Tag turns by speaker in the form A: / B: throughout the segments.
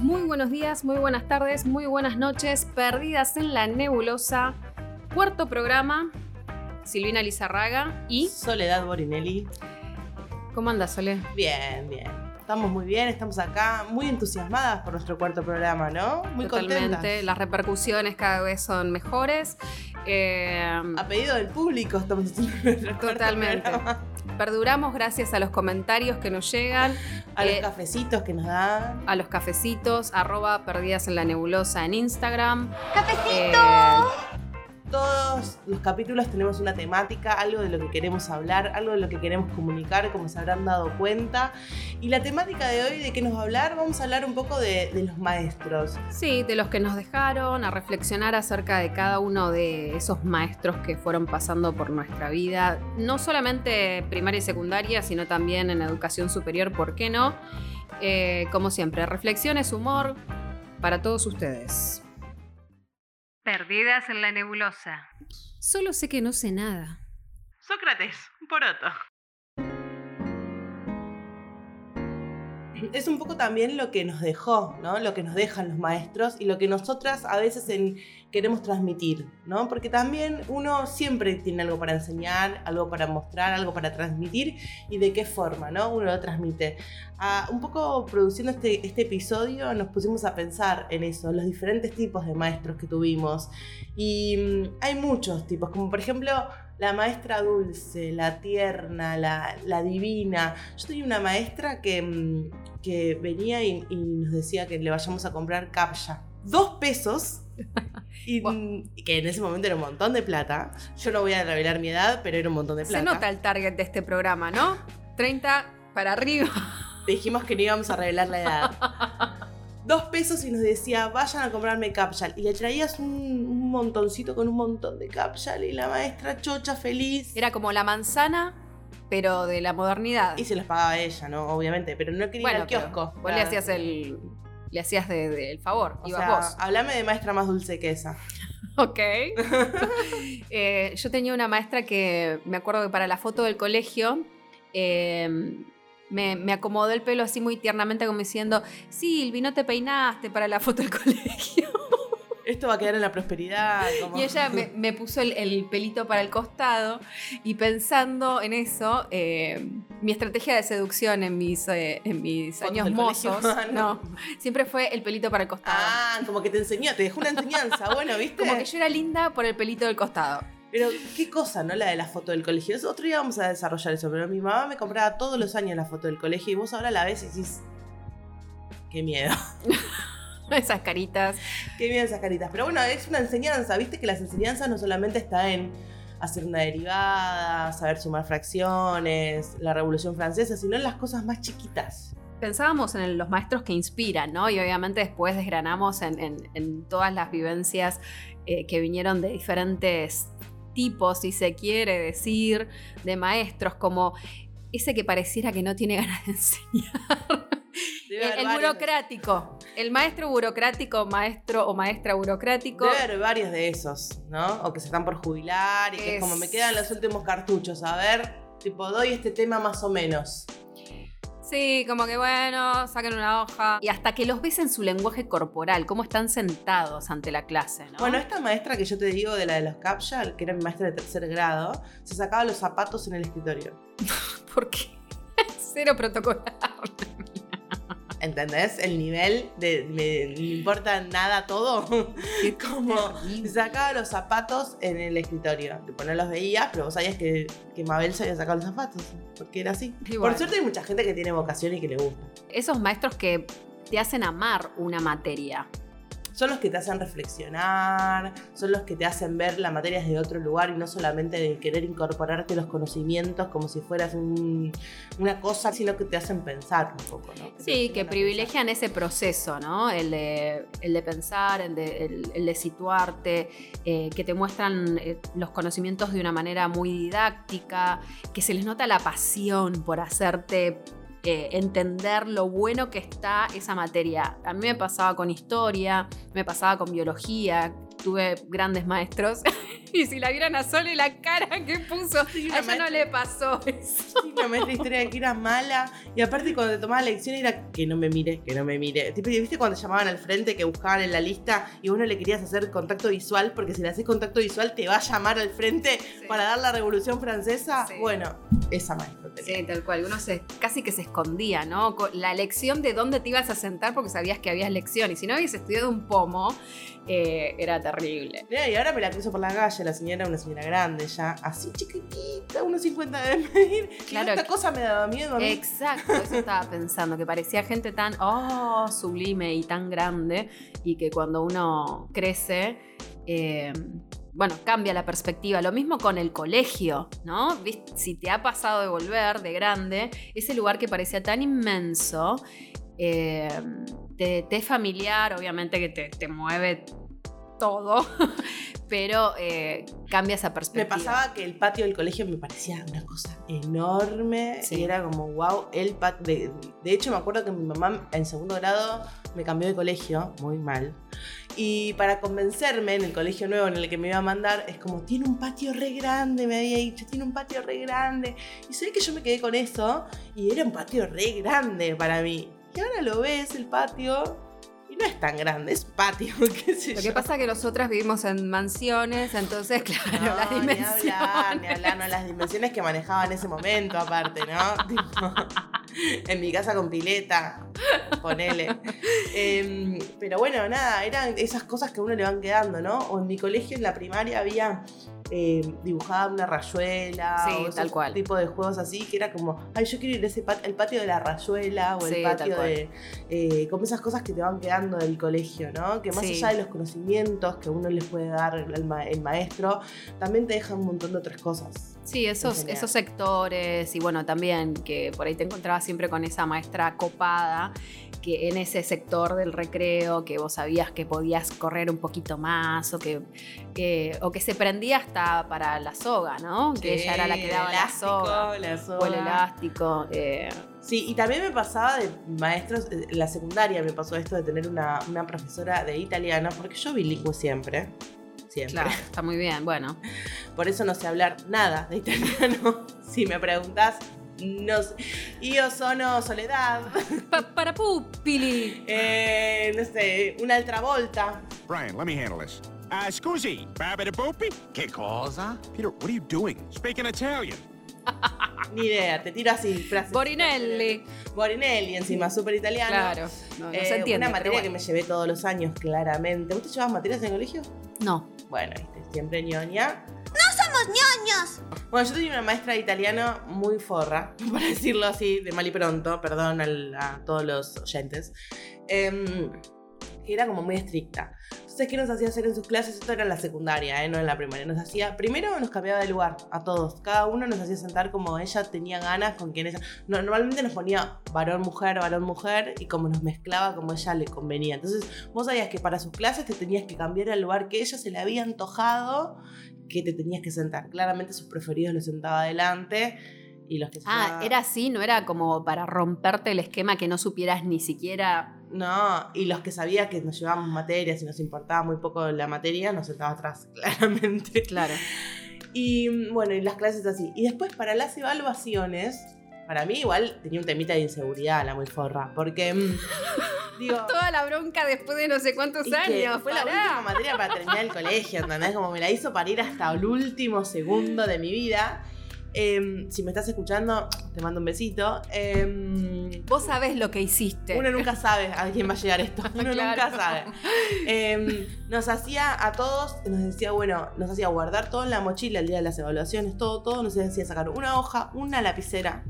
A: Muy buenos días, muy buenas tardes, muy buenas noches. Perdidas en la nebulosa. Cuarto programa. Silvina Lizarraga y.
B: Soledad Borinelli.
A: ¿Cómo andas, Sole?
B: Bien, bien. Estamos muy bien, estamos acá muy entusiasmadas por nuestro cuarto programa, ¿no? Muy
A: Totalmente.
B: contentas.
A: Las repercusiones cada vez son mejores. Eh,
B: A pedido del público estamos haciendo
A: Totalmente. perduramos gracias a los comentarios que nos llegan,
B: A los
A: Eh,
B: cafecitos que nos dan.
A: a los cafecitos, arroba perdidas en la nebulosa en Instagram. Eh,
B: Todos los capítulos tenemos una temática, algo de lo que queremos hablar, algo de lo que queremos comunicar, como se habrán dado cuenta. Y la temática de hoy, ¿de qué nos va a hablar? Vamos a hablar un poco de, los maestros.
A: Sí, de los que nos dejaron, a reflexionar acerca de cada uno de esos maestros que fueron pasando por nuestra vida, no solamente primaria y secundaria, sino también en educación superior, ¿por qué no? Eh, como siempre, reflexiones, humor para todos ustedes. Perdidas en la nebulosa. Solo sé que no sé nada.
B: Sócrates, poroto. Es un poco también lo que nos dejó, ¿no? Lo que nos dejan los maestros y lo que nosotras a veces queremos transmitir, ¿no? Porque también uno siempre tiene algo para enseñar, algo para mostrar, algo para transmitir y de qué forma, ¿no? Uno lo transmite. Ah, un poco produciendo este, este episodio nos pusimos a pensar en eso, los diferentes tipos de maestros que tuvimos. Y mm, hay muchos tipos, como por ejemplo la maestra dulce, la tierna, la, la divina. Yo tenía una maestra que, mm, que venía y, y nos decía que le vayamos a comprar capcha. Dos pesos. Y, mm, que en ese momento era un montón de plata. Yo no voy a revelar mi edad, pero era un montón de
A: Se
B: plata.
A: nota el target de este programa, ¿no? 30 para arriba.
B: Dijimos que no íbamos a revelar la edad. Dos pesos y nos decía, vayan a comprarme capsule. Y le traías un, un montoncito con un montón de capsule y la maestra chocha feliz.
A: Era como la manzana, pero de la modernidad.
B: Y se los pagaba ella, ¿no? Obviamente, pero no quería ir al kiosco.
A: Vos le hacías el. Le hacías de- de- el favor.
B: O
A: Ibas
B: sea,
A: vos.
B: hablame de maestra más dulce que esa.
A: Ok. Eh, yo tenía una maestra que me acuerdo que para la foto del colegio eh, me, me acomodó el pelo así muy tiernamente, como diciendo: Silvi, no te peinaste para la foto del colegio.
B: Esto va a quedar en la prosperidad. como-
A: Y ella me, me puso el, el pelito para el costado y pensando en eso, eh, mi estrategia de seducción en mis, eh, en mis años mozos,
B: Ah, no.
A: no, siempre fue el pelito para el costado.
B: Ah, como que te enseñó, te dejó una enseñanza. Bueno, ¿viste?
A: Como que yo era linda por el pelito del costado.
B: Pero qué cosa, ¿no? La de la foto del colegio. Eso- Otro día vamos a desarrollar eso, pero mi mamá me compraba todos los años la foto del colegio y vos ahora la ves y decís. Qué miedo,
A: Esas caritas.
B: qué miedo esas caritas. Pero bueno, es una enseñanza, viste que las enseñanzas no solamente está en hacer una derivada, saber sumar fracciones, la revolución francesa, sino en las cosas más chiquitas.
A: Pensábamos en los maestros que inspiran, ¿no? Y obviamente después desgranamos en, en- en todas las vivencias eh, que vinieron de diferentes tipos, si se quiere decir, de maestros, como ese que pareciera que no tiene ganas de enseñar.
B: Debe
A: El, burocrático. El maestro burocrático, maestro o maestra burocrático.
B: Debe haber varios de esos, ¿no? O que se están por jubilar y que Es- como me quedan los últimos cartuchos. A ver, tipo, doy este tema más o menos.
A: Sí, como que bueno, saquen una hoja. Y hasta que los ves en su lenguaje corporal, cómo están sentados ante la clase, ¿no?
B: Bueno, esta maestra que yo te digo de la de los captcha, que era mi maestra de tercer grado, se sacaba los zapatos en el escritorio.
A: ¿por qué? Cero protocolar.
B: ¿Entendés? El nivel de me, me importa nada todo. Como sacaba los zapatos en el escritorio. Tipo, no los veías, pero vos sabías que, que Mabel se había sacado los zapatos. Porque era así. Por suerte hay mucha gente que tiene vocación y que le gusta.
A: Esos maestros que te hacen amar una materia.
B: Son los que te hacen reflexionar, son los que te hacen ver la materia desde otro lugar y no solamente de querer incorporarte los conocimientos como si fueras un- una cosa, sino que te hacen pensar un poco,
A: Sí, que privilegian ese proceso, ¿no? El de, el de pensar, el de, el- el de situarte, eh, que te muestran eh, los conocimientos de una manera muy didáctica, que se les nota la pasión por hacerte entender lo bueno que está esa materia. A mí me pasaba con historia, me pasaba con biología, tuve grandes maestros. y si la vieran a Sole la cara que puso, a ella no le pasó eso.
B: Sí, la maestra de historia que era mala. Y aparte cuando te tomaba lección era que no me mire, que no me mire. Tipo, ¿viste cuando te llamaban al frente que buscaban en la lista y vos no le querías hacer contacto visual? Porque si le haces contacto visual te va a llamar al frente para dar la revolución francesa.
A: Sí.
B: Bueno, esa maestra tenía.
A: Sí, tal cual. Uno se, casi que se escondía, ¿no? La elección de dónde te ibas a sentar porque sabías que habías lección. Y si no habías estudiado un pomo, eh, era terrible.
B: Mirá, y ahora me la cruzo por la calle, la señora, una señora grande ya, así chiquitita, unos 50 de medir.
A: Claro.
B: Esta
A: que-
B: cosa me daba miedo a mí.
A: Exacto, eso estaba pensando, que parecía gente tan, oh, sublime y tan grande, y que cuando uno crece, eh, bueno, cambia la perspectiva. Lo mismo con el colegio, ¿no? Si te ha pasado de volver de grande, ese lugar que parecía tan inmenso, eh, te, te es familiar, obviamente que te, te mueve todo, pero eh, cambia esa
B: Me
A: perspectiva.
B: pasaba que el patio del colegio me parecía una cosa enorme
A: Sí.
B: y era como, wow, el patio. De, de hecho, me acuerdo que mi mamá en segundo grado me cambió de colegio, muy mal. Y para convencerme en el colegio nuevo en el que me iba a mandar, es como, tiene un patio re grande, me había dicho, tiene un patio re grande. Y sé que yo me quedé con eso y era un patio re grande para mí. Y ahora lo ves, el patio, y no es tan grande, es patio, qué sé
A: Lo
B: yo.
A: que pasa es que nosotras vivimos en mansiones, entonces, claro,
B: No,
A: las
B: ni
A: dimensiones.
B: hablar, ni hablar, no, las dimensiones que manejaba en ese momento, aparte, ¿no? Tipo, en mi casa con pileta, ponele. Em, pero bueno, nada, eran esas cosas que a uno le van quedando, ¿no? O en mi colegio, en la primaria, había eh, dibujada una rayuela.
A: Sí,
B: o
A: tal cual.
B: tipo de juegos así, que era como, ay, yo quiero ir a ese pat- el patio de la rayuela o el patio de. eh, como esas cosas que te van quedando del colegio, ¿no? Que más
A: Sí.
B: allá de los conocimientos que uno les puede dar el, ma- el maestro, también te dejan un montón de otras cosas.
A: Sí, esos, esos sectores y bueno, también que por ahí te encontrabas siempre con esa maestra copada, que en ese sector del recreo, que vos sabías que podías correr un poquito más o que, que- o que se prendía hasta para la soga, ¿no? Que ella era la que
B: Sí,
A: daba la
B: elástico,
A: soga.
B: la soga.
A: O el elástico. eh,
B: Sí, y también me pasaba de maestros, eh, en la secundaria me pasó esto de tener una, una profesora de italiano, porque yo bilingüe siempre. Siempre.
A: claro, está muy bien. Bueno,
B: Por eso no sé hablar nada de italiano. si me preguntas, no sé. Io sono Soledad.
A: Pa- para pupili.
B: Eh, no sé, una altra volta.
C: Brian, let me handle this. Uh, scusi, Che cosa? Peter, what are you doing? Speaking Italian.
B: Ni idea, te tiro así frases.
A: Borinelli.
B: Borinelli encima, súper italiano.
A: Claro, no, no
B: Eh,
A: se entiende.
B: Una materia que me llevé todos los años, claramente. ¿Vos te llevas materias en el colegio?
A: No.
B: Bueno, viste, siempre ñoña.
D: ¡Somos ñoños!
B: Bueno, yo tenía una maestra de italiano muy forra, para decirlo así, de mal y pronto, perdón al- a todos los oyentes, em, que era como muy estricta. Entonces, ¿qué nos hacía hacer en sus clases? Esto era en la secundaria, ¿eh? no en la primaria. Nos hacía, primero nos cambiaba de lugar a todos. Cada uno nos hacía sentar como ella tenía ganas, con quien ella... no- normalmente nos ponía varón, mujer, varón, mujer, y como nos mezclaba como ella le convenía. Entonces, vos sabías que para sus clases te tenías que cambiar al lugar que ella se le había antojado que te tenías que sentar. Claramente sus preferidos los sentaba adelante y los que
A: Ah, era así, no era como para romperte el esquema que no supieras ni siquiera.
B: No, y los que sabía que nos llevábamos materias y nos importaba muy poco la materia, nos sentaba atrás, claramente.
A: Claro.
B: Y bueno, y las clases así. Y después para las evaluaciones, para mí igual tenía un temita de inseguridad la muy forra, porque mm, digo...
A: Toda la bronca después de no sé cuántos años.
B: fue la última materia para terminar el colegio, ¿entendés? Como me la hizo parir hasta el último segundo de mi vida. Em, si me estás escuchando, te mando un besito. Em,
A: Vos sabés lo que hiciste.
B: uno nunca sabe a quién va a llegar esto. Uno
A: Claro.
B: nunca sabe. Em, nos hacía a todos, nos decía, bueno, nos hacía guardar todo en la mochila el día de las evaluaciones, todo, todo. Nos hacía sacar una hoja, una lapicera.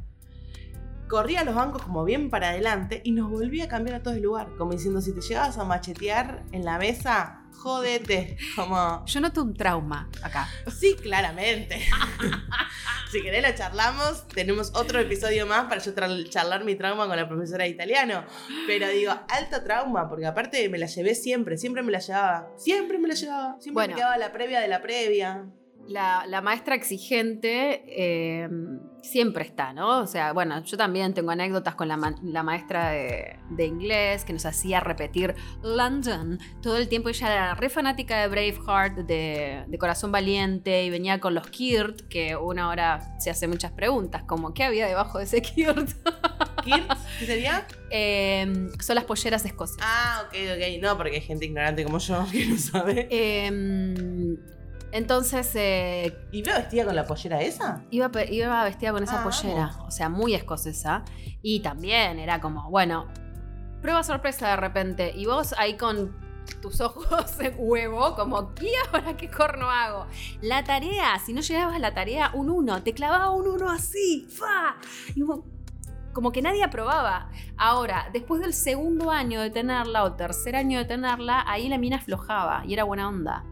B: Corría a los bancos como bien para adelante y nos volvía a cambiar a todo el lugar. Como diciendo, si te llegabas a machetear en la mesa, jódete. Como,
A: Yo noto un trauma acá.
B: sí, claramente. si querés lo charlamos, tenemos otro episodio más para yo charlar mi trauma con la profesora de italiano. Pero digo, alto trauma, porque aparte me la llevé siempre, siempre me la llevaba. Siempre me la llevaba. Siempre
A: Bueno.
B: me quedaba la previa de la previa.
A: La, la maestra exigente eh, siempre está, ¿no? O sea, bueno, yo también tengo anécdotas con la, ma- la maestra de, de inglés que nos hacía repetir London todo el tiempo. Ella era re fanática de Braveheart, de, de Corazón Valiente, y venía con los Kirt, que uno ahora se hace muchas preguntas, como ¿qué había debajo de ese Kirt?
B: ¿Kirt? ¿Qué sería?
A: Eh, son las polleras escocesas.
B: Ah, ok, ok. No, porque hay gente ignorante como yo que no sabe.
A: Eh, entonces eh,
B: ¿Y iba vestida con la pollera esa?
A: iba, iba vestida con esa
B: Ah,
A: pollera, o sea, muy escocesa. Y también era como, bueno, prueba sorpresa de repente. Y vos ahí con tus ojos en huevo, como, ¿y ahora qué corno hago? La tarea, si no llegabas a la tarea, un uno, te clavaba un uno así, ¡fa! Y como, como que nadie aprobaba. Ahora, después del segundo año de tenerla o tercer año de tenerla, ahí la mina aflojaba y era buena onda.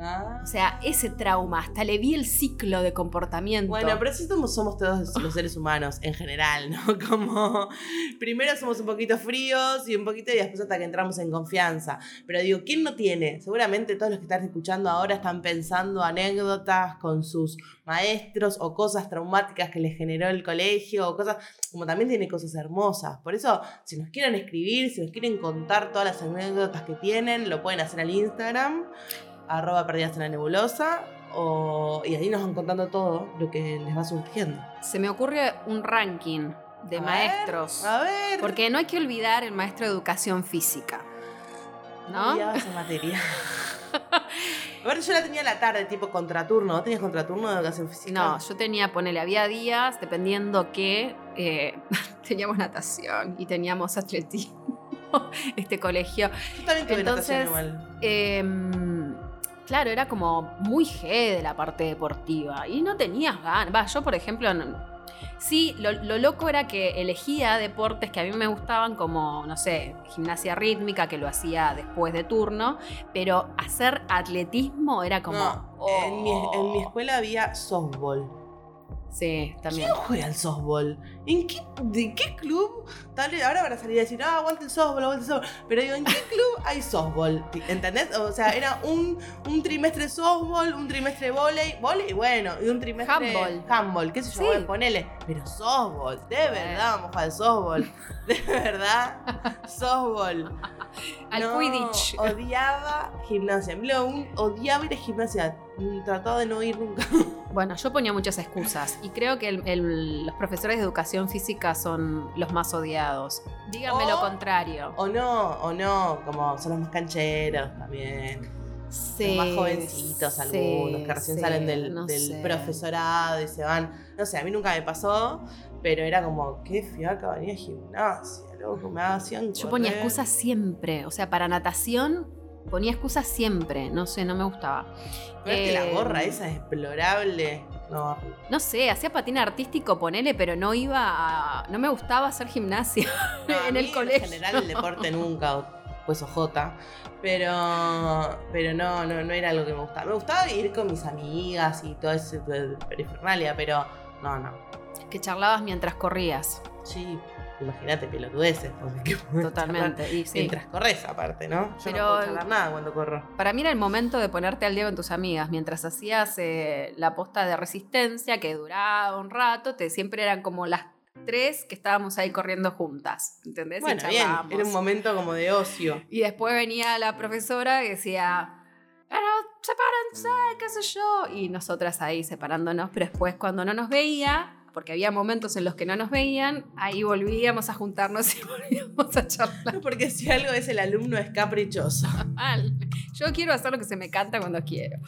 B: Ah.
A: O sea, ese trauma, hasta le vi el ciclo de comportamiento.
B: Bueno, pero así somos, somos todos los seres humanos en general, ¿no? Como primero somos un poquito fríos y un poquito y después hasta que entramos en confianza. Pero digo, ¿quién no tiene? Seguramente todos los que están escuchando ahora están pensando anécdotas con sus maestros o cosas traumáticas que les generó el colegio o cosas, como también tiene cosas hermosas. Por eso, si nos quieren escribir, si nos quieren contar todas las anécdotas que tienen, lo pueden hacer al Instagram, arroba perdidas en la nebulosa. o- y ahí nos van contando todo lo que les va surgiendo.
A: Se me ocurre un ranking de
B: A ver,
A: maestros.
B: A ver.
A: Porque no hay que olvidar el maestro de educación física. ¿No?
B: Odiaba esa materia. A ver, yo la tenía a la tarde, tipo contraturno. ¿Vos tenías contraturno de educación física?
A: No, yo tenía, ponele, había días, dependiendo que eh, teníamos natación y teníamos atletismo, este colegio.
B: Yo también tuve natación
A: Entonces,
B: igual.
A: Em, claro, era como muy G de la parte deportiva y no tenías ganas. Va, yo, por ejemplo, no- sí, lo, lo loco era que elegía deportes que a mí me gustaban, como, no sé, gimnasia rítmica, que lo hacía después de turno, pero hacer atletismo era como.
B: No,
A: oh.
B: en, mi, en mi escuela había softball.
A: Sí, también.
B: ¿Quién juega al softball? ¿En qué, ¿De qué club? Tal vez- ahora van a salir a decir, ah, aguante el softball, aguante el softball. Pero digo, ¿en qué club hay softball? ¿Entendés? O sea, era un, un trimestre softball, un trimestre volei, volei, bueno, y un trimestre
A: Handball.
B: handball, qué sé yo,
A: Sí.
B: bueno, ponele. Pero softball, de verdad vamos a jugar softball. De verdad, softball.
A: Al
B: No,
A: Quidditch.
B: Odiaba gimnasia. Un- odiaba ir a gimnasia. Trataba de no ir nunca.
A: Bueno, yo ponía muchas excusas y creo que el- el- los profesores de educación física son los más odiados. Díganme lo contrario.
B: O no, o no, como son los más cancheros también.
A: Sí,
B: los más jovencitos
A: sí,
B: algunos, que recién
A: sí,
B: salen del,
A: no
B: del
A: sé.
B: profesorado y se van. No sé, a mí nunca me pasó, pero era como, qué fiaca venía a gimnasia, loco, me hacían
A: Yo ponía excusas siempre. O sea, para natación ponía excusas siempre. No sé, no me gustaba.
B: Ponerte la
A: Eh,
B: gorra esa explorable. No,
A: No sé, hacía patín artístico, ponele, pero no iba a. No me gustaba hacer gimnasia
B: No,
A: en el colegio.
B: En general el deporte nunca, pues ojota. Pero, pero no, no, no era algo que me gustaba. Me gustaba ir con mis amigas y todo ese perifernalia, pero no, no.
A: Que charlabas mientras corrías.
B: Sí, imagínate pelotudeces. porque ¿qué podés
A: Totalmente. Y sí.
B: Mientras corres, aparte, ¿no? Yo
A: Pero-
B: no puedo charlar nada cuando corro.
A: Para mí era el momento de ponerte al día con tus amigas. Mientras hacías eh, la posta de resistencia, que duraba un rato, te, siempre eran como las tres que estábamos ahí corriendo juntas. ¿Entendés? Y
B: Bueno, bien,
A: charlábamos.
B: era un momento como de ocio.
A: Y después venía la profesora y decía, pero sepárense, qué sé yo. Y nosotras ahí separándonos, pero después cuando no nos veía, porque había momentos en los que no nos veían, ahí volvíamos a juntarnos y volvíamos a charlar.
B: Porque si algo es el alumno es caprichoso.
A: Mal. Yo quiero hacer lo que se me canta cuando quiero.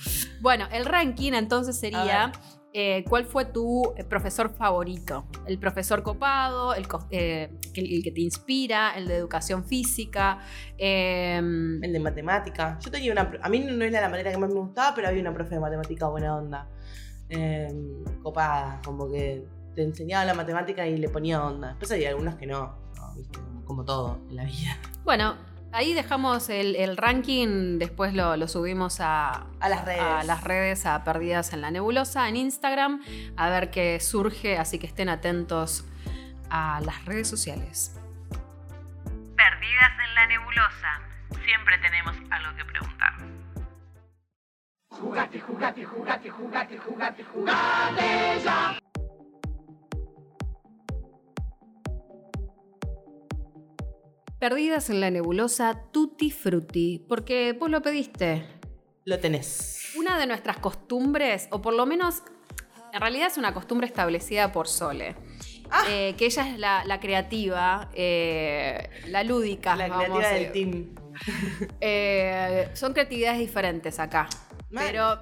A: Bueno, el ranking entonces sería... eh, ¿Cuál fue tu eh, profesor favorito? El profesor copado, el, eh, que- el que te inspira, el de educación física. em,
B: El de matemática. Yo tenía una. A mí no era la materia que más me gustaba, pero había una profe de matemática buena onda. Eh, copada, como que te enseñaba la matemática y le ponía onda. Después había algunas que no, no, ¿viste? como todo en la vida.
A: Bueno, ahí dejamos el, el ranking, después lo, lo subimos a,
B: A las redes.
A: a las redes, a Perdidas en la Nebulosa, en Instagram, a ver qué surge, así que estén atentos a las redes sociales.
E: Perdidas en la nebulosa. Siempre tenemos algo que preguntar.
A: Perdidas en la nebulosa Tutti Frutti, porque vos lo pediste.
B: Lo tenés.
A: Una de nuestras costumbres, o por lo menos, en realidad es una costumbre establecida por Sole.
B: Ah.
A: Eh, que ella es la, la creativa, eh, la lúdica.
B: La
A: vamos
B: creativa del team.
A: Eh, son creatividades diferentes acá. Pero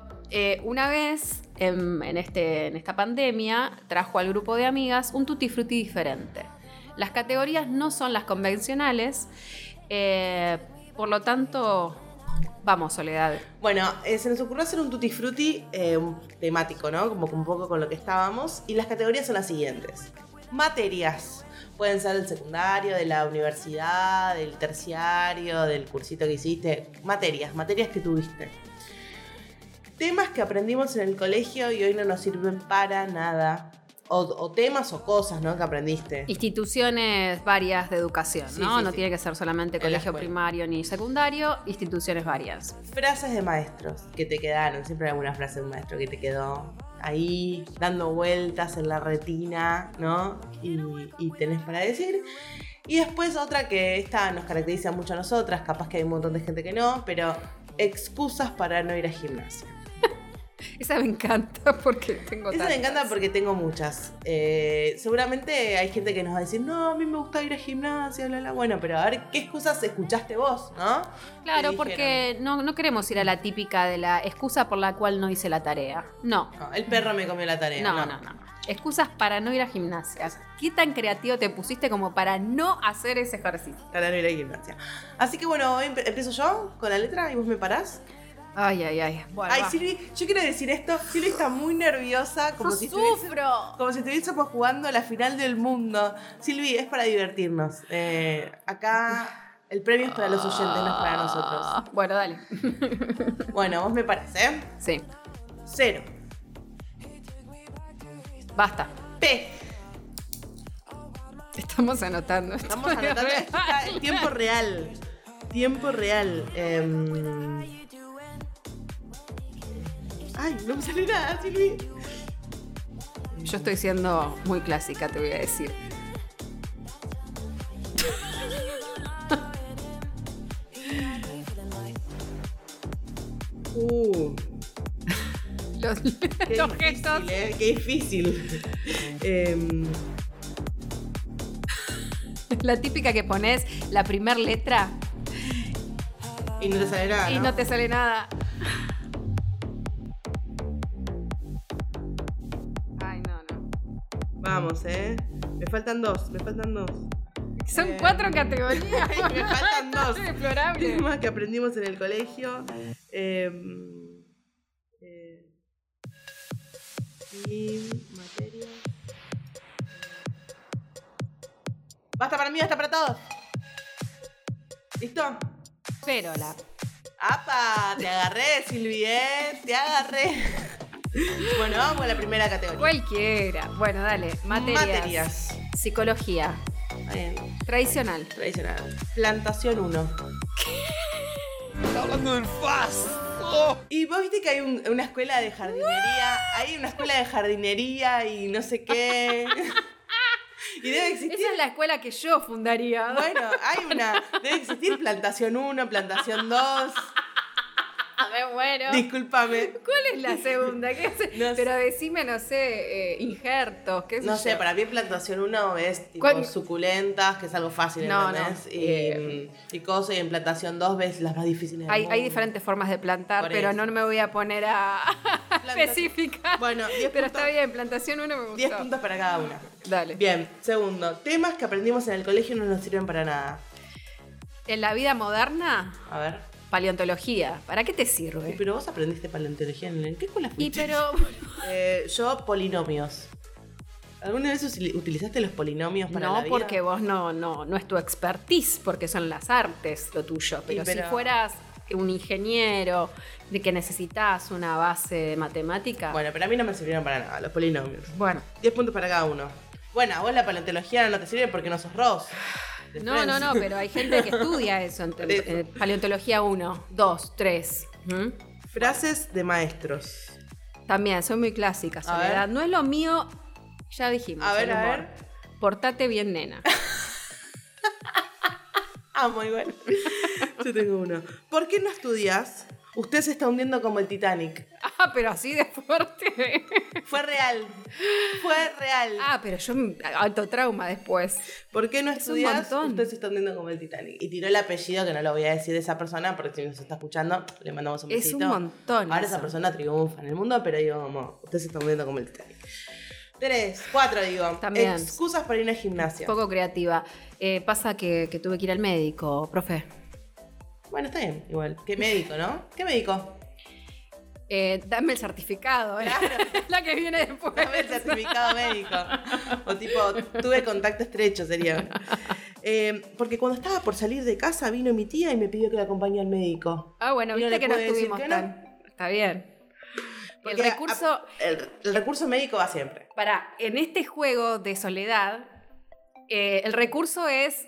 A: una vez en, en este, en esta pandemia trajo al grupo de amigas un tutti frutti diferente. Las categorías no son las convencionales, eh, por lo tanto, vamos, Soledad.
B: Bueno, eh, se nos ocurrió hacer un tutti frutti eh, temático, ¿no? Como un poco con lo que estábamos. Y las categorías son las siguientes. Materias. Pueden ser del secundario, de la universidad, del terciario, del cursito que hiciste. Materias, materias que tuviste. Temas que aprendimos en el colegio y hoy no nos sirven para nada. O, o temas o cosas, ¿no? Que aprendiste.
A: Instituciones varias de educación, ¿no?
B: sí,
A: no
B: sí.
A: tiene que ser solamente
B: En la
A: colegio primario ni secundario, instituciones varias.
B: Frases de maestros que te quedaron. Siempre hay alguna frase de un maestro que te quedó ahí dando vueltas en la retina, ¿no? Y, y tenés para decir. Y después otra que esta nos caracteriza mucho a nosotras, capaz que hay un montón de gente que no, pero excusas para no ir a gimnasia.
A: Esa me encanta porque tengo
B: Esa me encanta porque tengo muchas. Eh, seguramente hay gente que nos va a decir, no, a mí me gusta ir a gimnasia, bla, bla. Bueno, pero a ver, ¿qué excusas escuchaste vos, no?
A: Claro,
B: Que
A: porque no, no queremos ir a la típica de la excusa por la cual no hice la tarea. No,
B: No, el perro me comió la tarea.
A: no, no, no. Excusas para no ir a gimnasia. ¿Qué tan creativo te pusiste como para no hacer ese ejercicio?
B: Para no ir a gimnasia. Así que bueno, hoy empiezo yo con la letra y vos me parás.
A: Ay, ay, ay. Bueno,
B: Ay,
A: va.
B: Silvi, yo quiero decir esto. Silvi está muy nerviosa, como
A: Yo
B: si
A: sufro.
B: como si estuviésemos jugando la final del mundo. Silvi, es para divertirnos. Eh, acá el premio es para los oyentes, no es para nosotros.
A: Ah, Bueno, dale.
B: Bueno, vos me parás, ¿eh?
A: Sí,
B: Cero.
A: basta.
B: P.
A: Estamos anotando. esto.
B: Estamos anotando. Esto está en tiempo real. Tiempo real. Em, Ay, no me sale nada, Silvi.
A: Yo estoy siendo muy clásica, te voy a decir.
B: Uh,
A: Los,
B: qué
A: los
B: difícil,
A: gestos.
B: eh, Qué difícil. Em,
A: La típica que pones la primer letra
B: y no te sale nada.
A: y
B: ¿no?
A: no te sale nada.
B: Vamos, eh. Me faltan dos, me faltan dos.
A: Son
B: Eh,
A: cuatro categorías.
B: me faltan dos. Temas que aprendimos en el colegio. Em, eh, y materia. Basta para mí, basta para todos. ¿Listo?
A: Pero la.
B: ¡Apa! Te agarré, Silvi, ¿eh? Te agarré. Bueno, vamos a la primera categoría.
A: Cualquiera. Bueno, dale. Materias.
B: Materias.
A: Psicología.
B: Bien,
A: Tradicional.
B: tradicional. Plantación 1.
C: Está hablando del FAS. Oh.
B: Y vos viste que hay un- una escuela de jardinería, hay una escuela de jardinería y no sé qué. y debe existir.
A: Esa es la escuela que yo fundaría.
B: Bueno, hay una. Debe existir plantación 1, plantación 2.
A: me muero.
B: Discúlpame.
A: ¿Cuál es la segunda? ¿Qué?
B: No sé.
A: Pero decime, no sé, eh, injertos, qué sé
B: No
A: yo.
B: sé, para mí plantación 1 es tipo
A: ¿Cuál?
B: suculentas, que es algo fácil,
A: No,
B: ¿entendés?
A: no.
B: Y,
A: Eh.
B: y cosas, y en plantación 2 ves las más difíciles. del
A: Hay, hay diferentes formas de plantar, pero no me voy a poner a especificar.
B: Bueno, 10
A: pero
B: puntos,
A: está bien, plantación uno me gustó.
B: 10 puntos para cada una.
A: Dale.
B: Bien, segundo. Temas que aprendimos en el colegio no nos sirven para nada.
A: En la vida moderna,
B: A ver.
A: Paleontología. ¿Para qué te sirve?
B: Pero vos aprendiste paleontología en, ¿en qué escuela
A: Y
B: fuiste?
A: pero.
B: Eh, yo, polinomios. ¿Alguna vez utilizaste los polinomios para la
A: No,
B: vida?
A: porque vos no, no, no es tu expertise, porque son las artes lo tuyo. Pero,
B: pero-
A: si fueras un ingeniero de que necesitas una base de matemática.
B: Bueno, pero a mí no me sirvieron para nada, los polinomios.
A: bueno.
B: 10 puntos para cada uno. Bueno, a vos la paleontología no te sirve porque no sos Ross. de
A: No, no, no, pero hay gente que estudia eso. en- en paleontología 1, 2, 3.
B: Frases de maestros.
A: También, soy muy clásica,
B: A
A: Soledad. No es lo mío, ya dijimos.
B: A ver, a ver.
A: Portate bien, nena.
B: Ah, muy bueno. Yo tengo uno. ¿Por qué no estudias? Usted se está hundiendo como el Titanic.
A: ah, pero así de fuerte.
B: Fue real. Fue real.
A: ah, pero yo alto trauma después.
B: ¿Por qué no
A: es
B: estudias? Usted se está hundiendo como el Titanic. Y tiró el apellido, que no lo voy a decir de esa persona, porque si nos está escuchando, le mandamos un
A: Es
B: besito.
A: un montón
B: Ahora
A: eso.
B: esa persona triunfa en el mundo, pero digo, como, usted se está hundiendo como el Titanic. Tres, cuatro, digo.
A: También.
B: Excusas para ir al gimnasio.
A: Poco creativa. Eh, pasa que, que tuve que ir al médico, profe.
B: Bueno, está bien, igual. ¿Qué médico, no? ¿Qué médico?
A: Eh, dame el certificado, ¿eh? La que viene después.
B: Dame el certificado médico. O tipo, tuve contacto estrecho, sería. Eh, porque cuando estaba por salir de casa vino mi tía y me pidió que la acompañe al médico.
A: Ah, bueno,
B: no
A: viste que no estuvimos
B: que no.
A: tan. Está bien. El recurso.
B: a- el, el recurso médico va siempre.
A: Para, en este juego de soledad, eh, el recurso es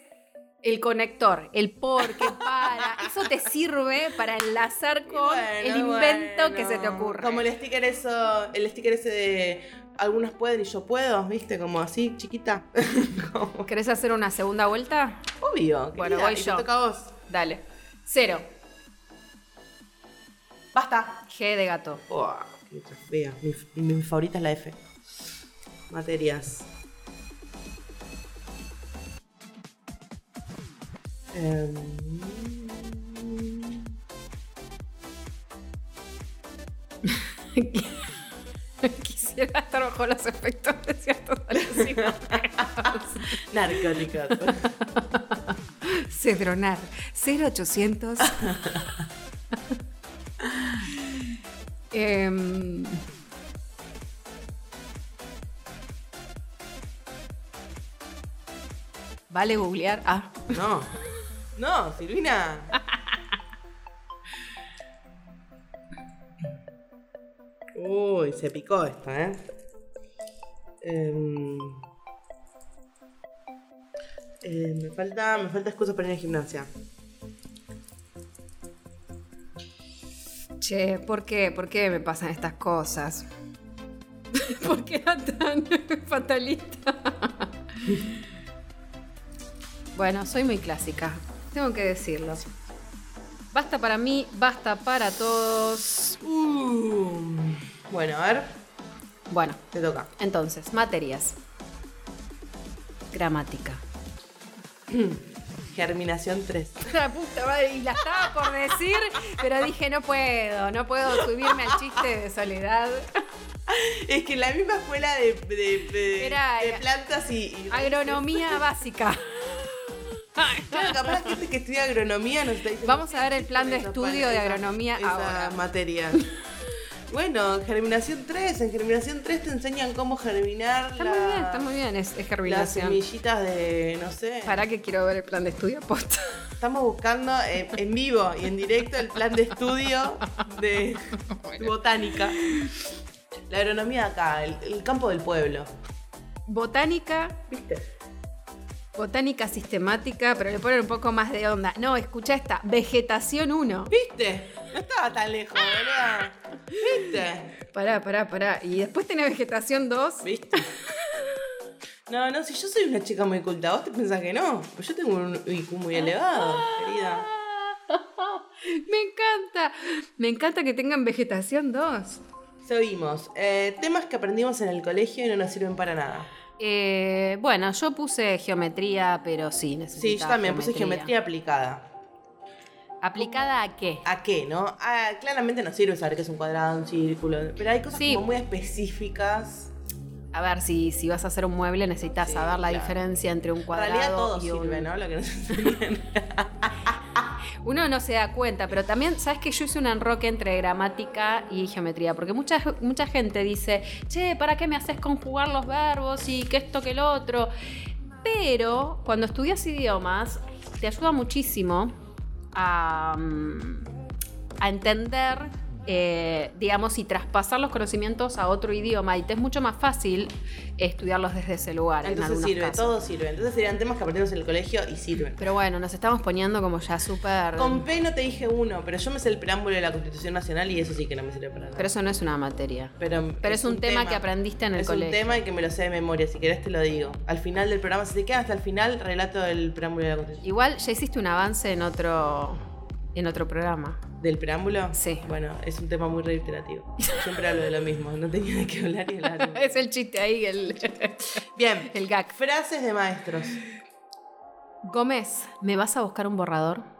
A: el conector, el por, qué, para. Eso te sirve para enlazar con
B: bueno,
A: el invento
B: bueno.
A: que se te ocurre.
B: Como el sticker eso, el sticker ese de algunos pueden y yo puedo, ¿viste? Como así, chiquita. Como-
A: ¿Querés hacer una segunda vuelta?
B: Obvio.
A: Bueno,
B: querida,
A: voy
B: y te
A: yo.
B: toca a vos.
A: Dale. Cero.
B: Basta.
A: G de gato.
B: Qué. Mi, mi favorita es la F. Materias. Em,
A: Quisiera estar bajo los efectos de ciertos
B: narcóticos.
A: Cedronar 0800. Em, vale googlear. Ah,
B: No. No, Silvina. Uy, se picó esta, ¿eh? Em, eh, me falta, me falta excusa para ir a gimnasia.
A: che, ¿por qué? ¿Por qué me pasan estas cosas? ¿Por qué tan fatalista? bueno, soy muy clásica. Tengo que decirlo. Basta para mí, basta para todos.
B: Uh, bueno, a ver,
A: Bueno,
B: te toca.
A: entonces, materias. Gramática.
B: Germinación 3.
A: La puta madre, y la estaba por decir, pero dije, no puedo, no puedo subirme al chiste de soledad.
B: Es que la misma escuela de, de, de-
A: Era,
B: de plantas y, y-
A: Agronomía básica.
B: Claro, capaz la gente que estudia agronomía nos está diciendo.
A: Vamos a ver el plan de estudio de agronomía
B: esa
A: ahora.
B: materia. Bueno, germinación 3. En germinación 3 te enseñan cómo germinar
A: Está
B: la-
A: muy bien, está muy bien, es, es
B: las
A: germinación.
B: semillitas de, no sé.
A: Para que quiero ver el plan de estudio posta.
B: Estamos buscando en vivo y en directo el plan de estudio de botánica. La agronomía acá, el, el campo del pueblo.
A: Botánica,
B: ¿Viste?
A: Botánica sistemática, pero le ponen un poco más de onda. No, escucha esta, vegetación 1.
B: ¿Viste? No estaba tan lejos, ¿verdad? ¿Viste?
A: Pará, pará, pará. Y después tenés vegetación 2.
B: ¿Viste? No, no, si yo soy una chica muy culta, vos te pensás que no. Pues yo tengo un IQ muy elevado, querida.
A: Me encanta. Me encanta que tengan vegetación 2.
B: Seguimos. Eh, temas que aprendimos en el colegio y no nos sirven para nada.
A: Eh, bueno, yo puse geometría, pero sí, necesito.
B: Sí, yo también puse geometría aplicada.
A: ¿Aplicada a qué?
B: ¿A qué, no? Ah, claramente nos sirve saber qué es un cuadrado, un círculo. Pero hay cosas
A: Sí.
B: como muy específicas.
A: A ver, si, si vas a hacer un mueble necesitas
B: Sí,
A: saber la
B: claro.
A: diferencia entre un
B: En
A: cuadrado
B: realidad todo
A: y un...
B: sirve, ¿no? Lo que nos enseñan.
A: Uno no se da cuenta, pero también, ¿sabes que Yo hice un enroque entre gramática y geometría, porque mucha, mucha gente dice, che, ¿para qué me haces conjugar los verbos y que esto, que lo otro? Pero cuando estudias idiomas, te ayuda muchísimo a, mm, a entender eh, digamos, y traspasar los conocimientos a otro idioma. Y te es mucho más fácil estudiarlos desde ese lugar. en
B: Entonces
A: algunos
B: sirve,
A: casos.
B: todo sirve. Entonces serían temas que aprendemos en el colegio y sirven.
A: Pero bueno, nos estamos poniendo como ya súper.
B: Con P no te dije uno, pero yo me sé el preámbulo de la Constitución Nacional y eso sí que no me sirve para nada.
A: Pero eso no es una materia.
B: Pero,
A: Pero es un tema que aprendiste en el
B: es
A: colegio.
B: un tema y que me lo sé de memoria, si querés te lo digo. Al final del programa, si te quedas hasta el final, relato el preámbulo de la Constitución.
A: Igual ya hiciste un avance en otro, en otro programa.
B: ¿Del preámbulo?
A: Sí.
B: Bueno, es un tema muy reiterativo. Siempre hablo de lo mismo, no tenía de qué hablar y hablar.
A: es el chiste ahí, el,
B: Bien,
A: el gag.
B: frases de maestros.
A: Gómez, ¿me vas a buscar un borrador?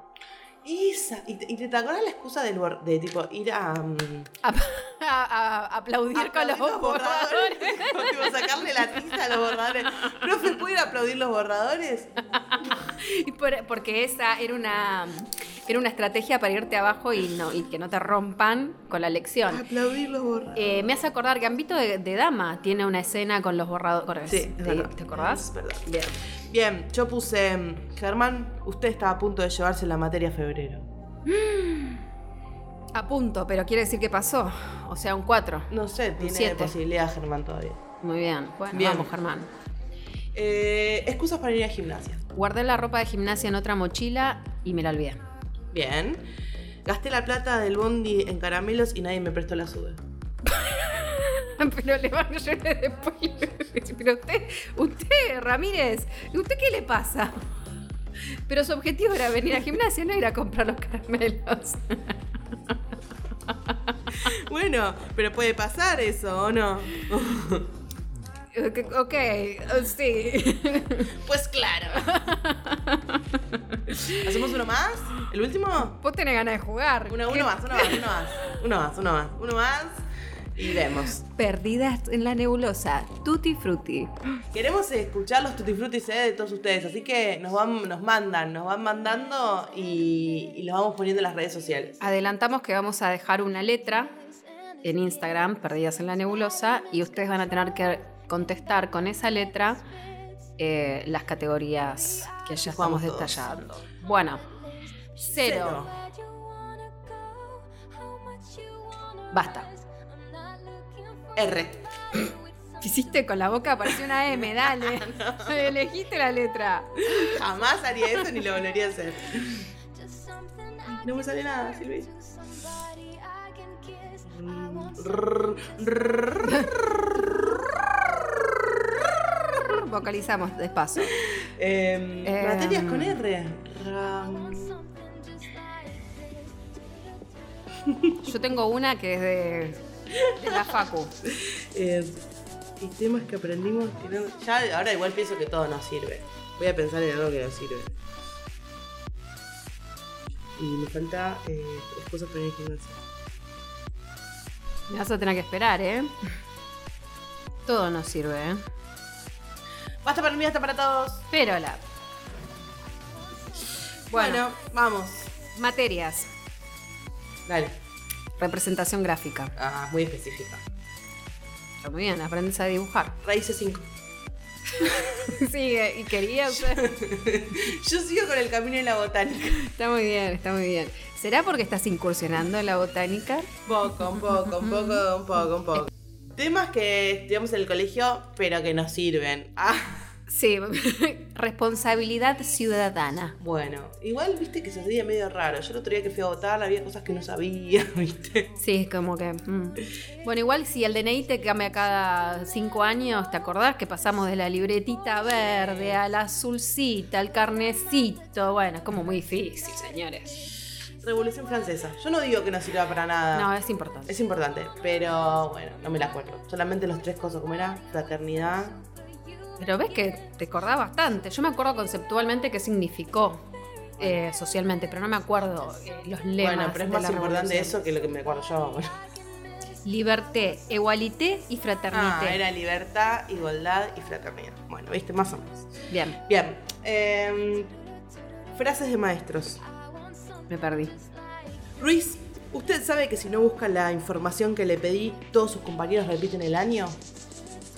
B: Esa, ¿y te, y te acuerdas la excusa del bor- de tipo ir a... mm,
A: A, a- a- aplaudir con los, borradores.
B: Tipo, sacarle la tiza a los borradores. ¿Profe, puede ir a aplaudir los borradores?
A: Y por- porque esa era una, era una estrategia para irte abajo y, no, y que no te rompan con la lección.
B: Aplaudir los borradores.
A: Eh, me hace acordar, Gambito de, de Dama tiene una escena con los borradores.
B: Sí, es
A: ¿Te,
B: verdad.
A: ¿te acordás?
B: Es verdad.
A: Bien.
B: Bien, yo puse, mm, Germán, usted está a punto de llevarse la materia a febrero.
A: A punto, pero quiere decir que pasó. O sea, un 4.
B: No sé, tiene
A: siete.
B: posibilidad Germán todavía.
A: Muy bien. Bueno,
B: Bien.
A: vamos, Germán.
B: Eh, excusas para ir a gimnasia.
A: Guardé la ropa de gimnasia en otra mochila y me la olvidé.
B: Bien. Gasté la plata del bondi en caramelos y nadie me prestó la sube.
A: Pero le van a llorar después. Pero usted, usted, Ramírez, ¿usted qué le pasa? Pero su objetivo era venir a gimnasia, no ir a comprar los caramelos.
B: Bueno, pero puede pasar eso, ¿o no?
A: Ok, ok, sí.
B: Pues claro. ¿Hacemos uno más? ¿El último?
A: Vos tenés ganas de jugar.
B: Uno más, uno más, uno más. Uno más, uno más. Uno más. Y vemos.
A: Perdidas en la nebulosa. Tutti frutti.
B: Queremos escuchar los tutti frutti CD de todos ustedes, así que nos van, nos mandan, nos van mandando y, y los vamos poniendo en las redes sociales.
A: Adelantamos que vamos a dejar una letra en Instagram, Perdidas en la Nebulosa, y ustedes van a tener que contestar con esa letra eh, las categorías que ya estamos detallando. Bueno, cero. Basta.
B: R.
A: Hiciste con la boca, pareció una M, dale. Elegiste la letra.
B: Jamás haría eso ni lo volvería a hacer. No me sale nada, Silvi.
A: Vocalizamos despacio.
B: Em. materias con R.
A: Yo tengo una que es de, de la Facu.
B: Eh, y temas que aprendimos que no- Ya ahora igual pienso que todo nos sirve. Voy a pensar en algo que nos sirve. Y me falta eh, ir al gimnasio.
A: Me vas a tener que esperar, ¿eh? Todo nos sirve, ¿eh?
B: Basta para mí, basta para todos.
A: Pero la.
B: Bueno,
A: Bueno,
B: vamos.
A: materias.
B: Dale.
A: Representación gráfica.
B: Ah, muy específica.
A: Está muy bien, aprendes a dibujar.
B: Raíces 5.
A: Sí, y quería.
B: Yo sigo con el camino de la botánica.
A: Está muy bien, está muy bien. ¿Será porque estás incursionando en la botánica?
B: Poco, un poco, un poco, un poco, un poco. Temas que estudiamos en el colegio, pero que nos sirven. Ah,
A: Sí, responsabilidad ciudadana.
B: bueno. Igual viste que se hacía medio raro. Yo el otro día que fui a votar había cosas que no sabía, viste.
A: Sí, como que. mm. Bueno, igual si el DNI te cambia cada cinco años, ¿te acordás que pasamos de la libretita verde a la azulcita, al carnecito? Bueno, es como muy difícil, señores.
B: Revolución Francesa. Yo no digo que no sirva para nada.
A: No, es importante.
B: Es importante, pero bueno, no me la acuerdo. Solamente los tres cosas, como era fraternidad.
A: Pero ves que te acordás bastante. Yo me acuerdo conceptualmente qué significó eh, socialmente, pero no me acuerdo eh, los lemas.
B: bueno, pero es más importante eso que lo que me acuerdo yo.
A: Liberté, égalité y fraternité.
B: Ah, era libertad, igualdad y fraternidad. Bueno, viste, más o menos.
A: Bien,
B: Bien. em, frases de maestros.
A: me perdí.
B: Ruiz, ¿usted sabe que si no busca la información que le pedí, todos sus compañeros repiten el año?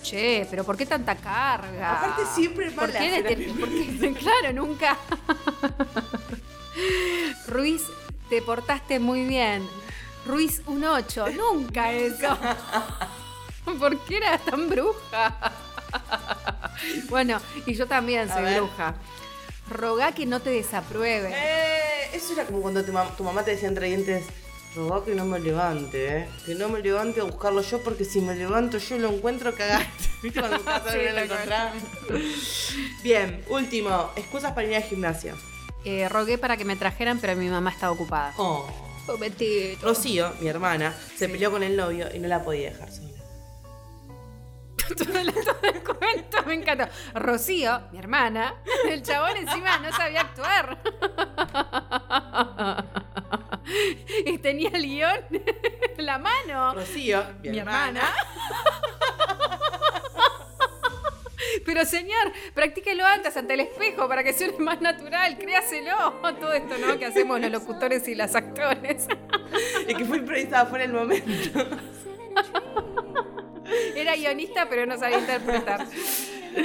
A: Che, pero ¿por qué tanta carga?
B: Aparte siempre es
A: ¿Por
B: mala
A: qué
B: la
A: por qué- Claro, nunca. Ruiz, te portaste muy bien. Ruiz un 8. Nunca eso. ¿Por qué era tan bruja? bueno, y yo también soy bruja. Rogá que no te desapruebe.
B: Eh, eso era como cuando tu, mam- tu mamá te decía entre dientes, rogá que no me levante, ¿eh? Que no me levante a buscarlo yo porque si me levanto yo lo encuentro cagaste. ¿Viste cuando estás
A: Sí,
B: lo encontrar? Bien, último, excusas para ir al gimnasio.
A: Eh, rogué para que me trajeran, pero mi mamá estaba ocupada.
B: Oh.
A: Pobrecito.
B: Rocío, mi hermana, se peleó con el novio y no la podía dejar sola.
A: Todo, el, todo el cuento me encantó. Rocío, mi hermana, el chabón encima no sabía actuar. Y tenía el guion en la mano.
B: Rocío, mi,
A: Mi
B: hermana.
A: hermana. Pero señor, practíquelo antes ante el espejo para que suene más natural, créaselo. Todo esto, ¿no? Que hacemos los locutores y las actores.
B: Y que fue improvisada fuera el momento.
A: Era guionista, pero no sabía interpretar.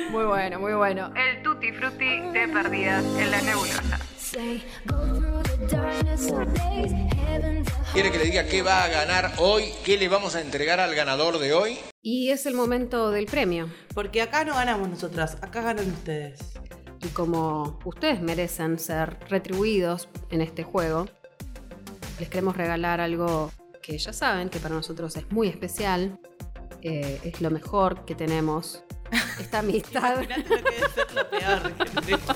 A: Muy bueno, muy bueno. El tutti frutti de perdidas en la nebulosa.
E: ¿Quiere que le diga qué va a ganar hoy? ¿Qué le vamos a entregar al ganador de hoy?
A: Y es el momento del premio.
B: Porque acá no ganamos nosotras, acá ganan ustedes.
A: Y como ustedes merecen ser retribuidos en este juego, les queremos regalar algo que ya saben que para nosotros es muy especial. Eh, es lo mejor que tenemos. Esta amistad.
B: Imagínate lo que debe ser lo peor. gente.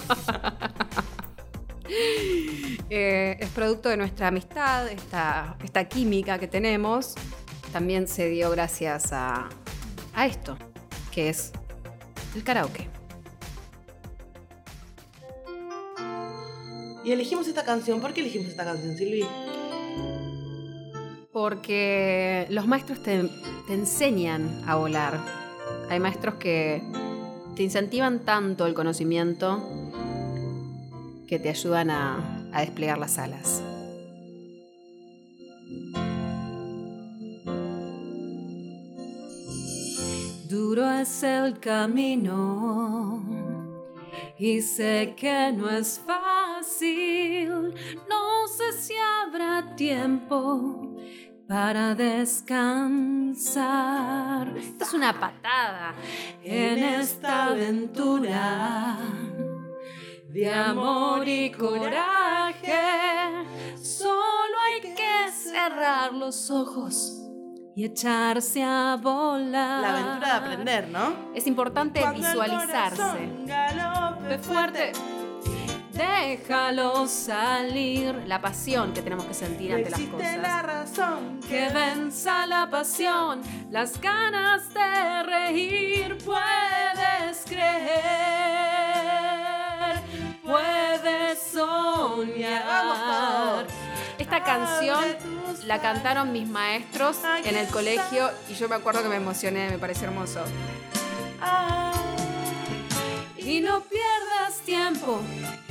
A: Eh, es producto de nuestra amistad, esta, esta química que tenemos. También se dio gracias a, a esto, que es el karaoke.
B: Y elegimos esta canción. ¿Por qué elegimos esta canción, Silvi?
A: Porque los maestros te, enseñan a volar. Hay maestros que te incentivan tanto el conocimiento que te ayudan a, a desplegar las alas. Duro es el camino y sé que no es fácil. No sé si habrá tiempo para descansar. Esta es una patada en esta aventura de amor y coraje. Solo hay que cerrar los ojos y echarse a volar.
B: La aventura de aprender, ¿no?
A: Es importante
B: Cuando
A: visualizarse.
B: galope
A: Ve fuerte. Déjalo salir. La pasión que tenemos que sentir
B: No
A: ante las cosas.
B: la razón
A: Que venza la pasión, las ganas de reír. Puedes creer, puedes soñar. Esta canción la cantaron mis maestros en el colegio y yo me acuerdo que me emocioné, me pareció hermoso. Y no pierdas tiempo,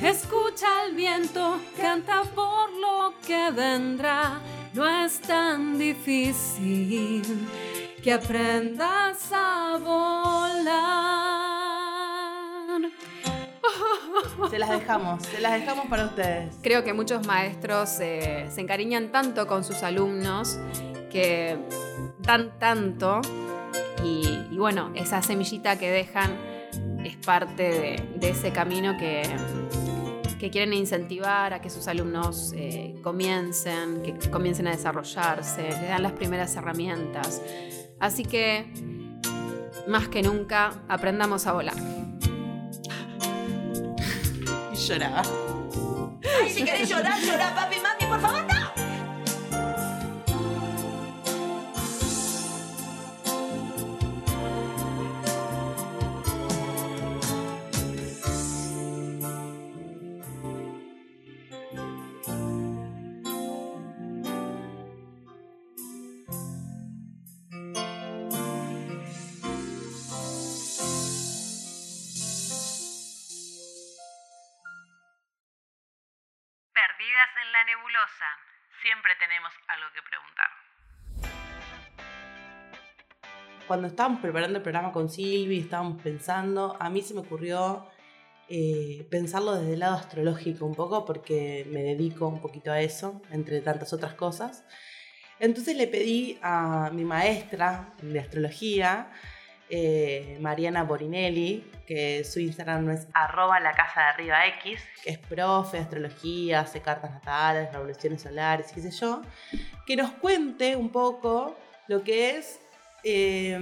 A: escucha el viento, canta por lo que vendrá. No es tan difícil que aprendas a volar.
B: Se las dejamos, se las dejamos para ustedes.
A: Creo que muchos maestros eh, se encariñan tanto con sus alumnos que dan tanto y, y bueno, esa semillita que dejan es parte de, de ese camino que, que quieren incentivar a que sus alumnos eh, comiencen, que comiencen a desarrollarse, les dan las primeras herramientas. Así que, más que nunca, aprendamos a volar.
B: Y lloraba.
D: Ay, si querés llorar, llorar, papi, mami, por favor,
B: Cuando estábamos preparando el programa con Silvi, estábamos pensando, a mí se me ocurrió eh, pensarlo desde el lado astrológico un poco, porque me dedico un poquito a eso, entre tantas otras cosas. Entonces le pedí a mi maestra de astrología, eh, Mariana Borinelli, que su Instagram es arroba la casa de arriba X, que es profe de astrología, hace cartas natales, revoluciones solares, qué sé yo, que nos cuente un poco lo que es eh,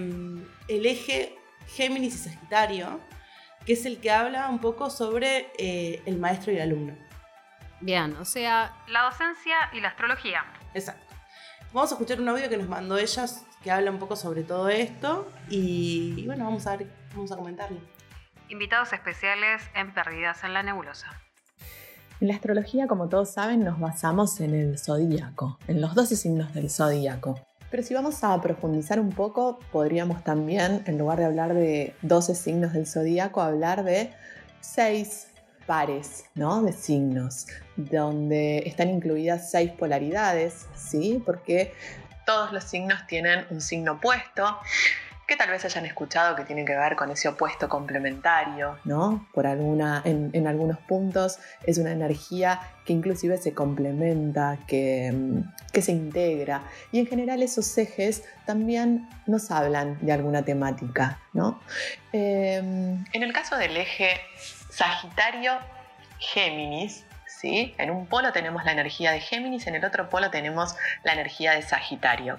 B: el eje Géminis y Sagitario, que es el que habla un poco sobre eh, el maestro y el alumno.
A: Bien, o sea, la docencia y la astrología.
B: Exacto. Vamos a escuchar un audio que nos mandó ellas que habla un poco sobre todo esto y, y bueno, vamos a ver, vamos a comentarlo.
A: Invitados especiales en Perdidas en la Nebulosa.
F: En la astrología, como todos saben, nos basamos en el zodíaco, en los 12 signos del zodíaco. Pero si vamos a profundizar un poco, podríamos también, en lugar de hablar de 12 signos del zodíaco, hablar de 6 pares ¿no? de signos, donde están incluidas 6 polaridades, ¿sí? Porque todos los signos tienen un signo opuesto, que tal vez hayan escuchado que tiene que ver con ese opuesto complementario, ¿no? Por alguna, en, algunos puntos es una energía que inclusive se complementa, que, que, se integra. Y en general esos ejes también nos hablan de alguna temática, ¿no? Eh, en el caso del eje Sagitario-Géminis, ¿sí? En un polo tenemos la energía de Géminis, en el otro polo tenemos la energía de Sagitario.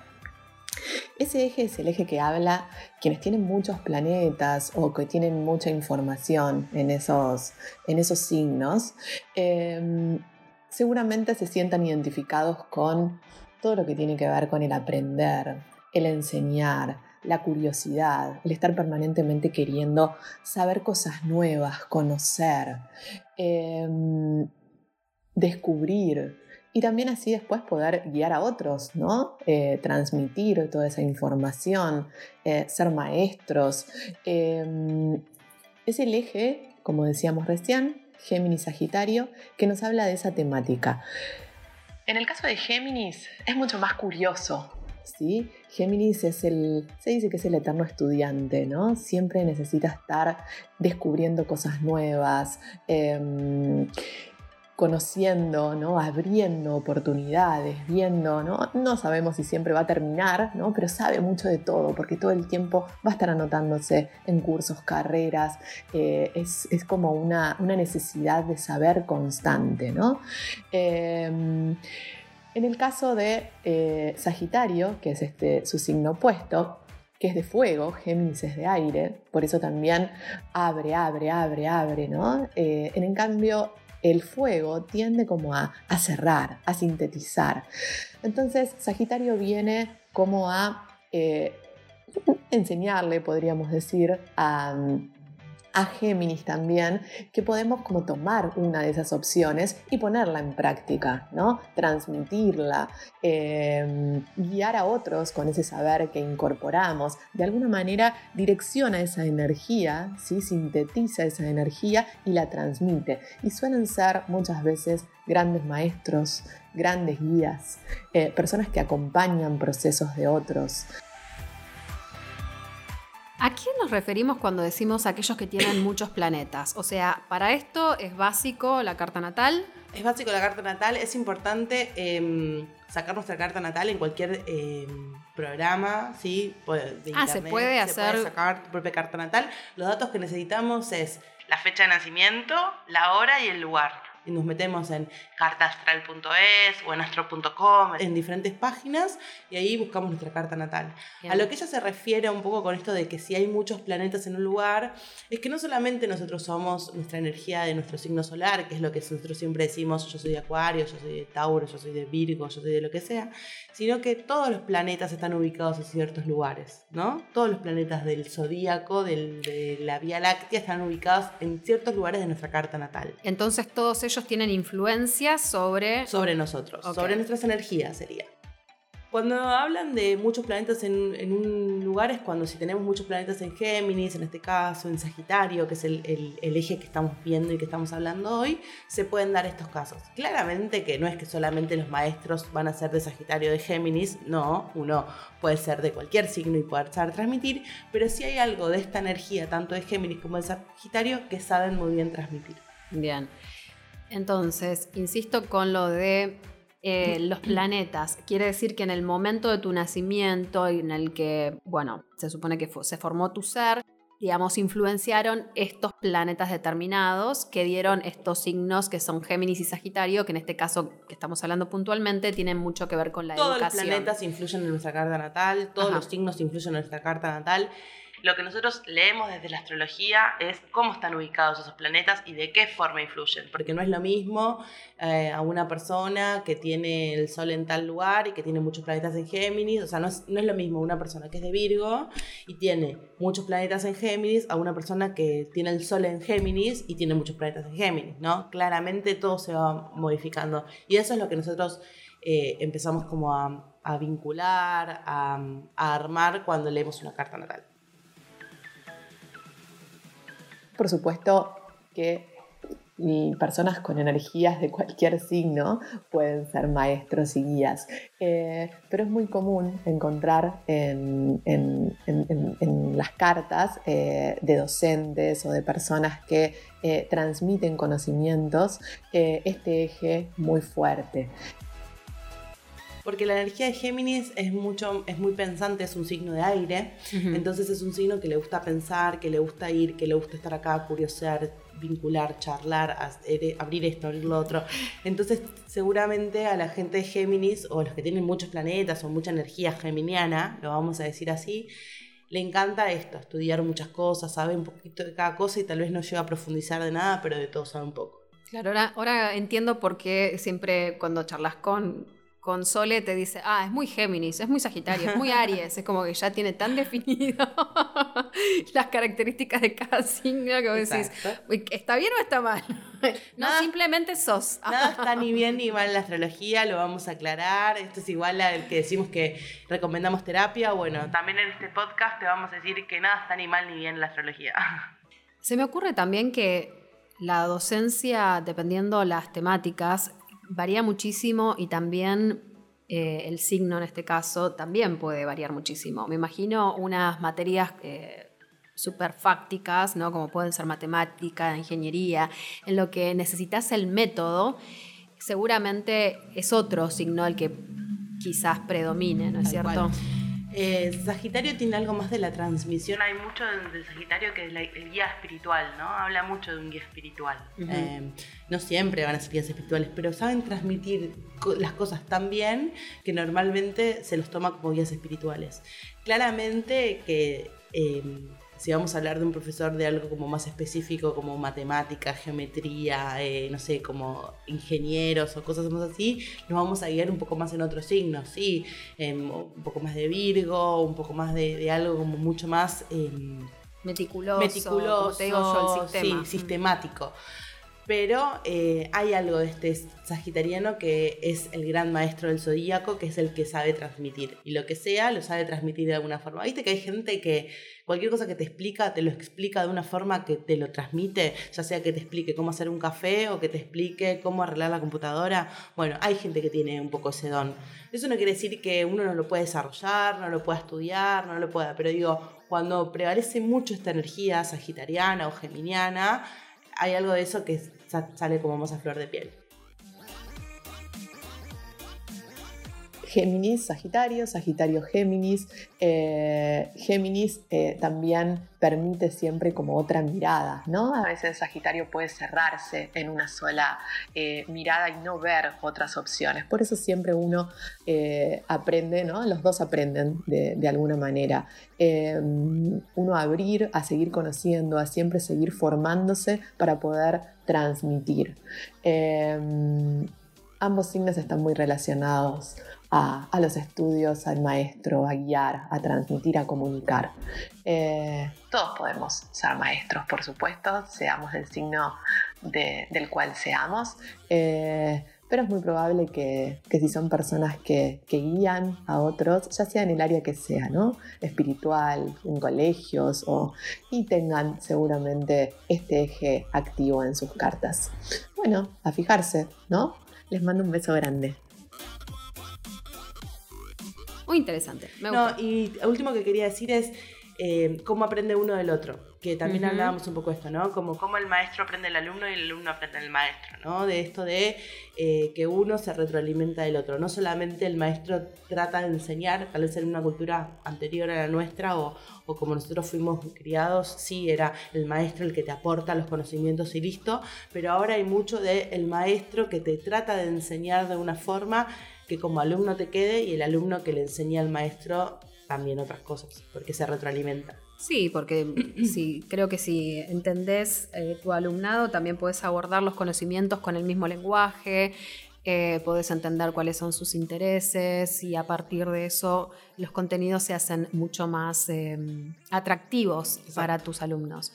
F: Ese eje es el eje que habla quienes tienen muchos planetas o que tienen mucha información en esos, en esos signos. Eh, seguramente se sientan identificados con todo lo que tiene que ver con el aprender, el enseñar, la curiosidad, el estar permanentemente queriendo saber cosas nuevas, conocer, eh, descubrir y también así después poder guiar a otros, ¿no? Eh, transmitir toda esa información, eh, ser maestros. Eh, es el eje, como decíamos recién, Géminis Sagitario, que nos habla de esa temática. En el caso de Géminis es mucho más curioso. ¿Sí? Géminis es el, se dice que es el eterno estudiante, ¿no? Siempre necesita estar descubriendo cosas nuevas, eh, conociendo, ¿no? abriendo oportunidades, viendo, ¿no? sabemos si siempre va a terminar, ¿no? pero sabe mucho de todo, porque todo el tiempo va a estar anotándose en cursos, carreras, eh, es, es, como una, una, necesidad de saber constante. ¿no? Eh, en el caso de eh, Sagitario, que es este, su signo opuesto, que es de fuego, Géminis es de aire, por eso también abre, abre, abre, abre, ¿no? Eh, en cambio, el fuego tiende como a, cerrar, a sintetizar. Entonces, Sagitario viene como a eh, enseñarle, podríamos decir, a, a Géminis también, que podemos como tomar una de esas opciones y ponerla en práctica, ¿no? Transmitirla, eh, guiar a otros con ese saber que incorporamos, de alguna manera direcciona esa energía, ¿sí? sintetiza esa energía y la transmite. Y suelen ser muchas veces grandes maestros, grandes guías, eh, personas que acompañan procesos de otros.
A: ¿A quién nos referimos cuando decimos aquellos que tienen muchos planetas? O sea, para esto es básico la carta natal.
B: Es básico la carta natal, es importante eh, sacar nuestra carta natal en cualquier eh, programa, ¿sí? De
A: ah, se puede
B: se
A: hacer.
B: Puede sacar tu propia carta natal. Los datos que necesitamos es la fecha de nacimiento, la hora y el lugar. Y nos metemos en cartaastral.es o en astro.com, en diferentes páginas, y ahí buscamos nuestra carta natal. Bien. A lo que ella se refiere un poco con esto de que si hay muchos planetas en un lugar, es que no solamente nosotros somos nuestra energía de nuestro signo solar, que es lo que nosotros siempre decimos, yo soy de Acuario, yo soy de Tauro, yo soy de Virgo, yo soy de lo que sea, sino que todos los planetas están ubicados en ciertos lugares, ¿no? Todos los planetas del zodíaco, del, de la Vía Láctea, están ubicados en ciertos lugares de nuestra carta natal.
A: Entonces todos ellos tienen influencia sobre...
B: Sobre nosotros, okay. sobre nuestras energías sería. Cuando hablan de muchos planetas en, en, un lugar es cuando si tenemos muchos planetas en Géminis, en este caso, en Sagitario, que es el, el, el, eje que estamos viendo y que estamos hablando hoy, se pueden dar estos casos. Claramente que no es que solamente los maestros van a ser de Sagitario de Géminis, no, uno puede ser de cualquier signo y poder saber transmitir, pero sí hay algo de esta energía, tanto de Géminis como de Sagitario, que saben muy bien transmitir.
A: Bien. Entonces, insisto con lo de eh, los planetas. Quiere decir que en el momento de tu nacimiento, en el que, bueno, se supone que se formó tu ser, digamos, influenciaron estos planetas determinados que dieron estos signos que son Géminis y Sagitario, que en este caso que estamos hablando puntualmente, tienen mucho que ver con la
B: Todos los
A: educación.
B: planetas influyen en nuestra carta natal, todos
A: Ajá.
B: los signos influyen en nuestra carta natal. Lo que nosotros leemos desde la astrología es cómo están ubicados esos planetas y de qué forma influyen. Porque no es lo mismo eh, a una persona que tiene el Sol en tal lugar y que tiene muchos planetas en Géminis. O sea, no es, no es lo mismo una persona que es de Virgo y tiene muchos planetas en Géminis a una persona que tiene el Sol en Géminis y tiene muchos planetas en Géminis, ¿no? Claramente todo se va modificando. Y eso es lo que nosotros eh, empezamos como a, a vincular, a, a armar cuando leemos una carta natal.
F: Por supuesto que personas con energías de cualquier signo pueden ser maestros y guías, Eh, pero es muy común encontrar en, las cartas eh, de docentes o de personas que eh, transmiten conocimientos este eje muy fuerte.
B: Porque la energía de Géminis es, mucho, es muy pensante, es un signo de aire. Entonces es un signo que le gusta pensar, que le gusta ir, que le gusta estar acá, curiosear, vincular, charlar, hacer- abrir esto, abrir lo otro. Entonces seguramente a la gente de Géminis o a los que tienen muchos planetas o mucha energía geminiana, lo vamos a decir así, le encanta esto, estudiar muchas cosas, sabe un poquito de cada cosa y tal vez no llega a profundizar de nada, pero de todo sabe un poco.
A: Claro, ahora, ahora entiendo por qué siempre cuando charlas con, con Sole te dice, ah, es muy Géminis, es muy Sagitario, es muy Aries, es como que ya tiene tan definido las características de cada signo que vos decís,
B: Exacto.
A: "Uy, ¿está bien o está mal? No,
B: Nada-
A: simplemente sos.
B: Nada está ni bien ni mal en la astrología, lo vamos a aclarar. Esto es igual al que decimos que recomendamos terapia. Bueno, también en este podcast te vamos a decir que nada está ni mal ni bien en la astrología.
A: Se me ocurre también que la docencia, dependiendo las temáticas, varía muchísimo y también eh, el signo en este caso también puede variar muchísimo. Me imagino unas materias eh, súper fácticas, ¿no? como pueden ser matemática, ingeniería, en lo que necesitas el método, seguramente es otro signo el que quizás predomine, ¿no es
B: Tal
A: cierto?
B: cual. Eh, Sagitario tiene algo más de la transmisión. Hay mucho del, Sagitario que es la- el guía espiritual, ¿no? Habla mucho de un guía espiritual. Eh, no siempre van a ser guías espirituales, pero saben transmitir co- las cosas tan bien que normalmente se los toma como guías espirituales. Claramente que eh, si vamos a hablar de un profesor de algo como más específico, como matemática, geometría, eh, no sé, como ingenieros o cosas más así, nos vamos a guiar un poco más en otros signos, ¿sí? Em, un poco más de Virgo, un poco más de, de algo como mucho más em,
A: Meticuloso,
B: meticuloso,
A: como te digo yo, el sistema.
B: sí, sistemático. Pero eh, hay algo de este sagitariano que es el gran maestro del zodíaco, que es el que sabe transmitir. Y lo que sea, lo sabe transmitir de alguna forma. Viste que hay gente que cualquier cosa que te explica, te lo explica de una forma que te lo transmite, ya sea que te explique cómo hacer un café o que te explique cómo arreglar la computadora. Bueno, hay gente que tiene un poco ese don. Eso no quiere decir que uno no lo puede desarrollar, no lo pueda estudiar, no lo pueda, pero digo, cuando prevalece mucho esta energía sagitariana o geminiana, hay algo de eso que sale como más a flor de piel.
F: Géminis, Sagitario, Sagitario, Géminis. Eh, Géminis eh, también permite siempre como otra mirada, ¿no? A veces Sagitario puede cerrarse en una sola eh, mirada y no ver otras opciones. Por eso siempre uno eh, aprende, ¿no? Los dos aprenden de, alguna manera. Uno abrir, a seguir conociendo, a siempre seguir formándose para poder transmitir. Ambos signos están muy relacionados a, los estudios, al maestro, a guiar, a transmitir, a comunicar. Eh, todos podemos ser maestros, por supuesto, seamos del signo de- del cual seamos, eh, pero es muy probable que, que si son personas que, que guían a otros, ya sea en el área que sea, ¿no? Espiritual, en colegios, o, y tengan seguramente este eje activo en sus cartas. Bueno, a fijarse, ¿no? Les mando un beso grande.
A: Muy interesante. Me
B: No,
A: gusta.
B: y lo último que quería decir es eh, cómo aprende uno del otro. que también
A: Ujú.
B: hablábamos un poco de esto, ¿no? Como cómo el maestro aprende al alumno y el alumno aprende al maestro, ¿no? De esto de eh, que uno se retroalimenta del otro. No solamente el maestro trata de enseñar, tal vez en una cultura anterior a la nuestra o, o como nosotros fuimos criados, sí era el maestro el que te aporta los conocimientos y listo, pero ahora hay mucho de el maestro que te trata de enseñar de una forma que como alumno te quede y el alumno que le enseña al maestro también otras cosas, porque se retroalimenta.
A: Sí, porque sí, creo que si entendés eh, tu alumnado, también puedes abordar los conocimientos con el mismo lenguaje, eh, podés entender cuáles son sus intereses y a partir de eso los contenidos se hacen mucho más eh, atractivos para tus alumnos.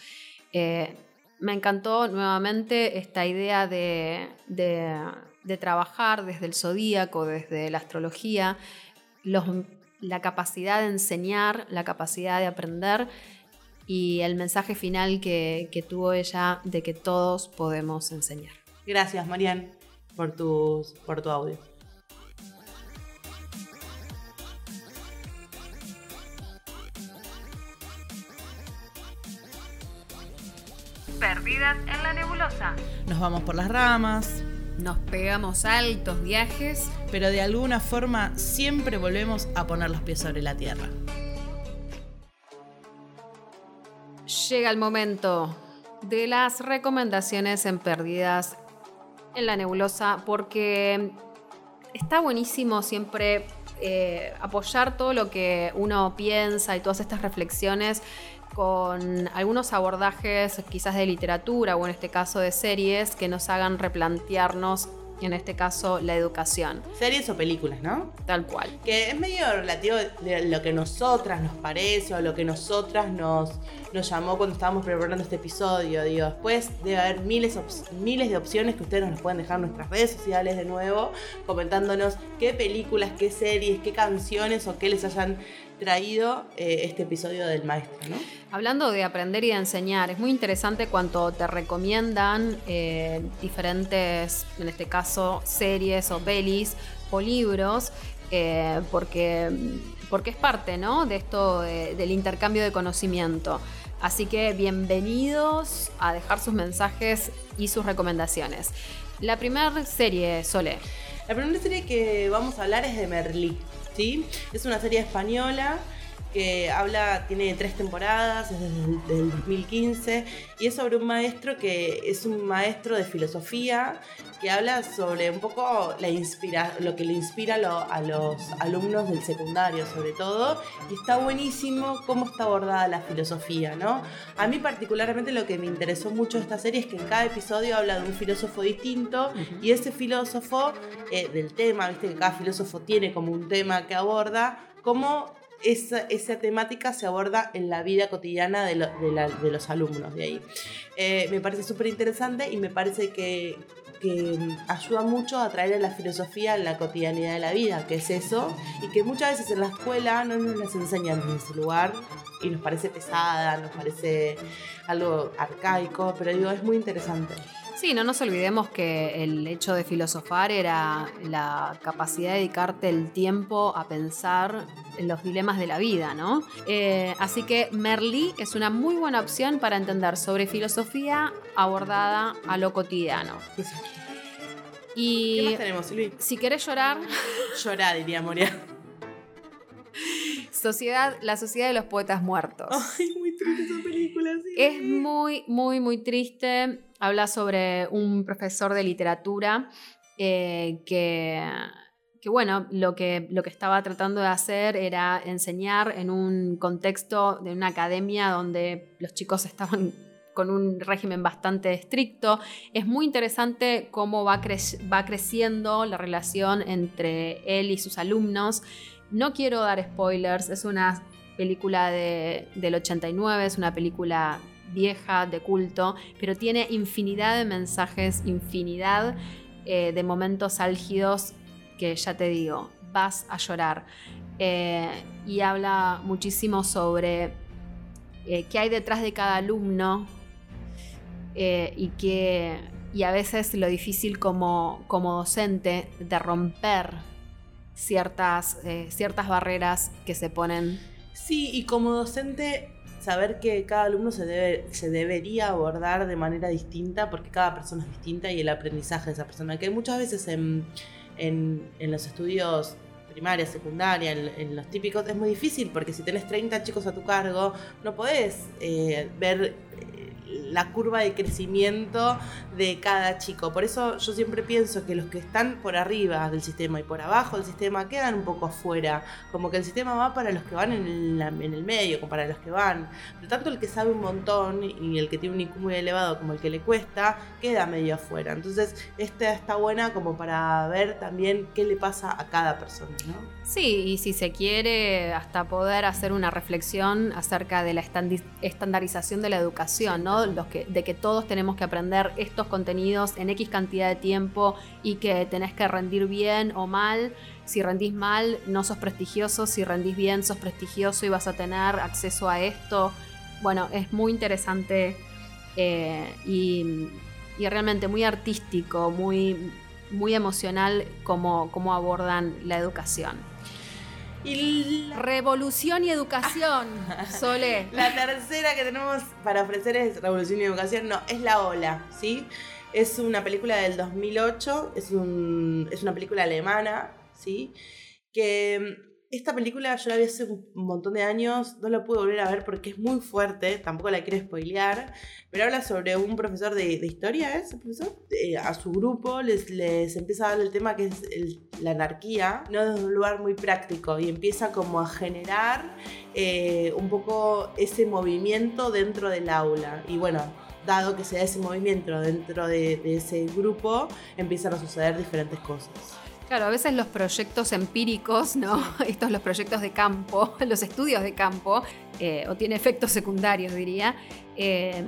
A: Eh, me encantó nuevamente esta idea de, de- de trabajar desde el zodíaco, desde la astrología, los- la capacidad de enseñar, la capacidad de aprender y el mensaje final que, que tuvo ella de que todos podemos enseñar.
B: Gracias, Marian, por, tus, por tu audio.
G: Perdidas en la nebulosa.
H: Nos vamos por las ramas,
A: Nos pegamos altos viajes.
H: pero de alguna forma siempre volvemos a poner los pies sobre la tierra.
A: Llega el momento de las recomendaciones en Perdidas en la Nebulosa porque está buenísimo siempre eh, apoyar todo lo que uno piensa y todas estas reflexiones con algunos abordajes quizás de literatura o en este caso de series que nos hagan replantearnos, en este caso, la educación,
B: Series o películas, ¿no?
A: tal cual.
B: Que es medio relativo de lo que nosotras nos parece o lo que nosotras nos, nos llamó cuando estábamos preparando este episodio. Digo, después debe haber miles, miles de opciones que ustedes nos pueden dejar en nuestras redes sociales de nuevo, comentándonos qué películas, qué series, qué canciones o qué les hayan traído eh, este episodio del maestro, ¿no?
A: Hablando de aprender y de enseñar, es muy interesante cuando te recomiendan eh, diferentes, en este caso, series o pelis o libros, eh, porque, porque es parte ¿no? de esto de- del intercambio de conocimiento. Así que bienvenidos a dejar sus mensajes y sus recomendaciones. La primera serie, Sole.
B: La primera serie que vamos a hablar es de Merlí, Es una serie española que habla, tiene tres temporadas, es desde el del 2015, y es sobre un maestro que es un maestro de filosofía que habla sobre un poco la inspira, lo que le inspira a, lo- a los alumnos del secundario, sobre todo, y está buenísimo cómo está abordada la filosofía, ¿no? A mí particularmente lo que me interesó mucho de esta serie es que en cada episodio habla de un filósofo distinto y ese filósofo eh, del tema, viste que cada filósofo tiene como un tema que aborda, cómo esa, esa temática se aborda en la vida cotidiana de, lo- de la- de los alumnos de ahí. Eh, me parece súper interesante y me parece que, que ayuda mucho a traer a la filosofía en la cotidianidad de la vida, que es eso, y que muchas veces en la escuela no nos las enseñan en ese lugar y nos parece pesada, nos parece algo arcaico, pero digo, es muy interesante.
A: Sí, no nos olvidemos que el hecho de filosofar era la capacidad de dedicarte el tiempo a pensar en los dilemas de la vida, ¿no? Eh, así que Merlí es una muy buena opción para entender sobre filosofía abordada a lo cotidiano.
B: ¿Qué
A: Y
B: más tenemos, Silvi?
A: si querés llorar,
B: Llorar, diría Moria.
A: Sociedad, la Sociedad de los Poetas Muertos.
B: Ay, muy triste esa película, sí.
A: Es muy, muy, muy triste. Habla sobre un profesor de literatura eh, que, que, bueno, lo que, lo que estaba tratando de hacer era enseñar en un contexto de una academia donde los chicos estaban con un régimen bastante estricto. Es muy interesante cómo va, cre- va creciendo la relación entre él y sus alumnos. No quiero dar spoilers, es una película de- del 89, es una película vieja, de culto, pero tiene infinidad de mensajes, infinidad eh, de momentos álgidos que ya te digo, vas a llorar. Eh, y habla muchísimo sobre eh, qué hay detrás de cada alumno y que y a veces lo difícil como, como docente de romper ciertas, ciertas barreras que se ponen
B: Sí, y como docente saber que cada alumno se, debe, se debería abordar de manera distinta porque cada persona es distinta y el aprendizaje de esa persona. Que muchas veces en, en, en los estudios primaria, secundaria, en, en los típicos, es muy difícil porque si tenés 30 chicos a tu cargo, no podés eh, ver eh, la curva de crecimiento de cada chico. Por eso yo siempre pienso que los que están por arriba del sistema y por abajo del sistema quedan un poco afuera. Como que el sistema va para los que van en, la- en el medio, como para los que van. Pero tanto el que sabe un montón y el que tiene un IQ muy elevado como el que le cuesta, queda medio afuera. Entonces, esta está buena como para ver también qué le pasa a cada persona, ¿no?
A: Sí, y si se quiere, hasta poder hacer una reflexión acerca de la estandarización de la educación, ¿no? Los que, de que todos tenemos que aprender estos contenidos en X cantidad de tiempo y que tenés que rendir bien o mal. Si rendís mal, no sos prestigioso. Si rendís bien, sos prestigioso y vas a tener acceso a esto. Bueno, es muy interesante eh, y, realmente muy artístico, muy, muy emocional como, como abordan la educación.
B: Y la,
A: Revolución y educación, Sole.
B: la tercera que tenemos para ofrecer es Revolución y Educación. No, es La Ola, ¿sí? Es una película del 2008, es, un, es una película alemana, ¿sí? Que esta película yo la vi hace un montón de años, no la pude volver a ver porque es muy fuerte, tampoco la quiero spoilear, pero habla sobre un profesor de, de historia, ¿es el profesor? Eh, a su grupo les, les empieza a dar el tema que es el- la anarquía, no desde un lugar muy práctico, y empieza como a generar eh, un poco ese movimiento dentro del aula. Y bueno, dado que se da ese movimiento dentro de, de ese grupo, empiezan a suceder diferentes cosas.
A: Claro, a veces los proyectos empíricos, ¿no? Estos los proyectos de campo, los estudios de campo, eh, o tiene efectos secundarios, diría. Eh,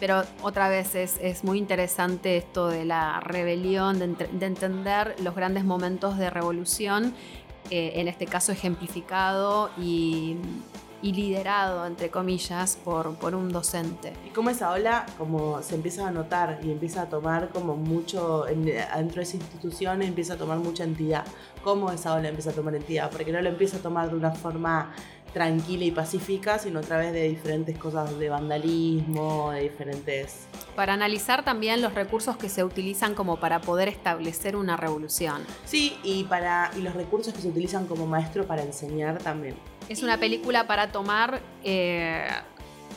A: pero otra vez es, muy interesante esto de la rebelión, de entender los grandes momentos de revolución, eh, en este caso ejemplificado y, y liderado, entre comillas, por, por un docente.
B: Y como esa ola como se empieza a notar y empieza a tomar como mucho, en- dentro de esa institución empieza a tomar mucha entidad. ¿Cómo esa ola empieza a tomar entidad? Porque no lo empieza a tomar de una forma tranquila y pacífica, sino a través de diferentes cosas de vandalismo, de diferentes...
A: Para analizar también los recursos que se utilizan como para poder establecer una revolución.
B: Sí, y, para, y los recursos que se utilizan como maestro para enseñar también.
A: Es una película para tomar eh,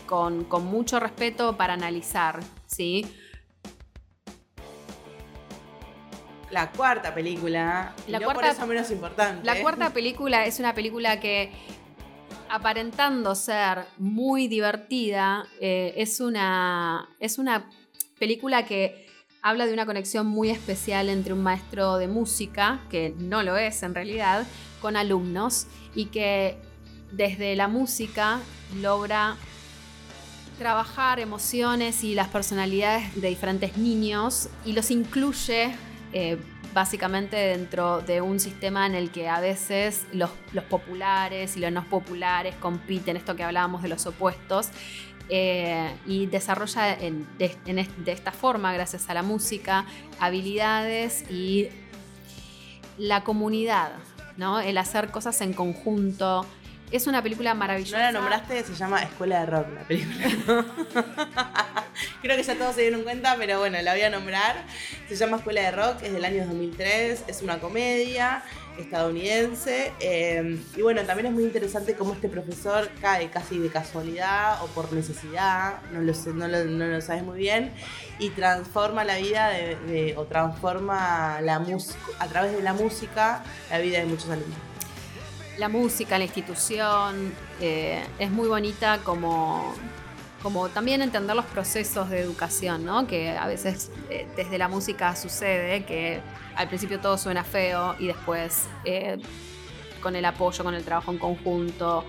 A: con, con mucho respeto para analizar, ¿sí?
B: La cuarta película, y
A: La
B: no por
A: cuarta-
B: eso menos importante.
A: La cuarta película es una película que, aparentando ser muy divertida, eh, es, una, es una película que habla de una conexión muy especial entre un maestro de música, que no lo es en realidad, con alumnos y que desde la música logra trabajar emociones y las personalidades de diferentes niños y los incluye eh, básicamente dentro de un sistema en el que a veces los, populares y los no populares compiten, esto que hablábamos de los opuestos, eh, y desarrolla de, de esta forma, gracias a la música, habilidades y la comunidad, ¿no? el hacer cosas en conjunto. Es una película
B: No
A: maravillosa.
B: la nombraste, se llama Escuela de Rock la película. Creo que ya todos se dieron cuenta, pero bueno, la voy a nombrar. Se llama Escuela de Rock, es del año 2003, es una comedia estadounidense. eh, y bueno, también es muy interesante cómo este profesor cae casi de casualidad o por necesidad, no lo, sé, no lo, no sabes muy bien, y transforma la vida de, o transforma la a través de la música, la vida de muchos alumnos.
A: La música, la institución, eh, es muy bonita como, como también entender los procesos de educación, ¿no? Que a veces eh, desde la música sucede que al principio todo suena feo y después eh, con el apoyo, con el trabajo en conjunto,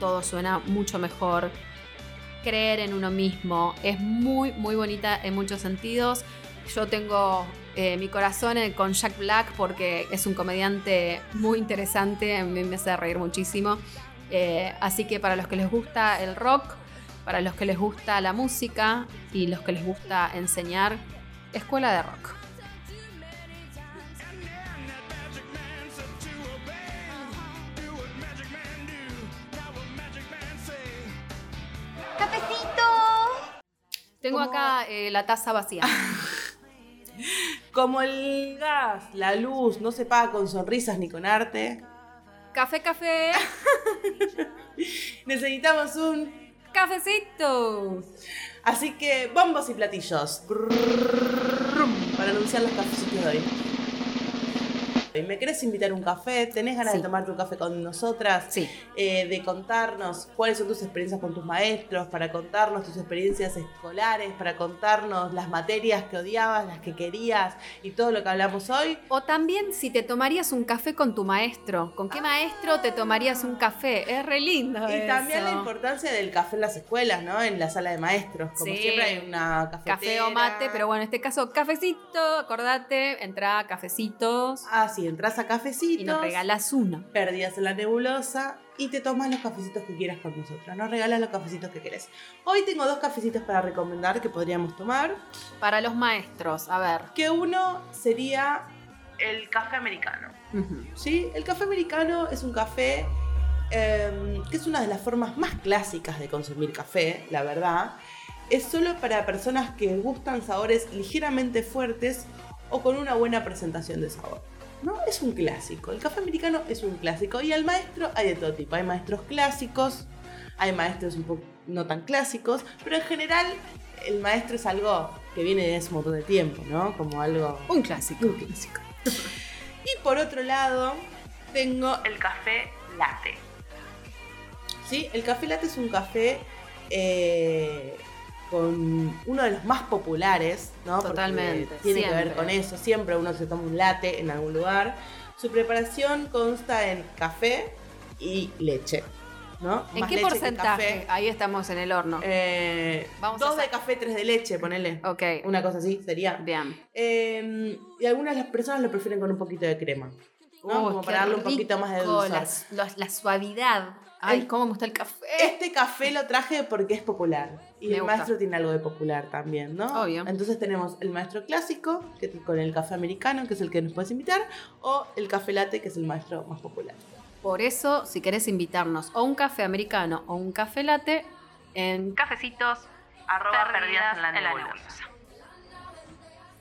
A: todo suena mucho mejor. Creer en uno mismo es muy, muy bonita en muchos sentidos. Yo tengo eh, mi corazón con Jack Black porque es un comediante muy interesante, a mí me hace reír muchísimo. Eh, así que para los que les gusta el rock, para los que les gusta la música y los que les gusta enseñar, escuela de rock. Tengo
B: Como-
A: acá eh, la taza vacía.
B: Como el gas, la luz, no se paga con sonrisas ni con arte,
A: café, café,
B: necesitamos un...
A: cafecito.
B: Así que bombos y platillos. Para anunciar los cafecitos de hoy. ¿Me querés invitar a un café? ¿Tenés ganas
A: Sí.
B: de tomarte un café con nosotras?
A: Sí.
B: Eh, de contarnos cuáles son tus experiencias con tus maestros, para contarnos tus experiencias escolares, para contarnos las materias que odiabas, las que querías y todo lo que hablamos hoy.
A: O también si te tomarías un café con tu maestro. ¿Con qué maestro te tomarías un café? Es re lindo.
B: Y también la importancia del café en las escuelas, ¿no? En la sala de maestros. Como
A: Sí.
B: siempre hay una cafetera.
A: Café o mate, pero bueno, en este caso cafecito, acordate, entra cafecitos
B: Ah, sí, entras a cafecitos.
A: y nos regalas uno.
B: Perdidas en la nebulosa y te tomas los cafecitos que quieras con nosotros. Nos regalas los cafecitos que querés. Hoy tengo dos cafecitos para recomendar que podríamos tomar.
A: Para los maestros, a ver.
B: Que uno sería el café americano. ¿sí? El café americano es un café eh, que es una de las formas más clásicas de consumir café, la verdad. Es solo para personas que gustan sabores ligeramente fuertes o con una buena presentación de sabor. ¿No? Es un clásico. El café americano es un clásico. Y al maestro hay de todo tipo. Hay maestros clásicos, hay maestros un poco no tan clásicos, pero en general el maestro es algo que viene de hace un montón de tiempo, ¿no? Como algo
A: Un clásico.
B: un clásico. Y por otro lado, tengo el café latte. ¿Sí? El café latte es un café eh, con uno de los más populares, ¿no? Porque
A: Totalmente,
B: Tiene que ver
A: siempre.
B: con eso. Siempre uno se toma un latte en algún lugar. Su preparación consta en café y leche. ¿no?
A: ¿En
B: Más
A: qué porcentaje? Ahí estamos en el horno.
B: Eh,
A: Vamos a
B: dos
A: sa-
B: de café, tres de leche, ponele.
A: ok.
B: Una cosa así sería.
A: Bien.
B: Eh, y algunas de las personas lo prefieren con un poquito de crema. ¿no?
A: Oh,
B: Como para darle un poquito más de dulzor.
A: La, la- la suavidad. Ay,
B: El-
A: cómo me gusta el café.
B: Este café lo traje porque es popular. Y
A: Me
B: el
A: gusta.
B: maestro tiene algo de popular también, ¿no?
A: Obvio.
B: Entonces tenemos el maestro clásico, que es con el café americano, que es el que nos puedes invitar, o el café latte, que es el maestro más popular.
A: Por eso, si querés invitarnos o un café americano o un café latte, en cafecitos
G: Arroba perdidas en la nebulosa.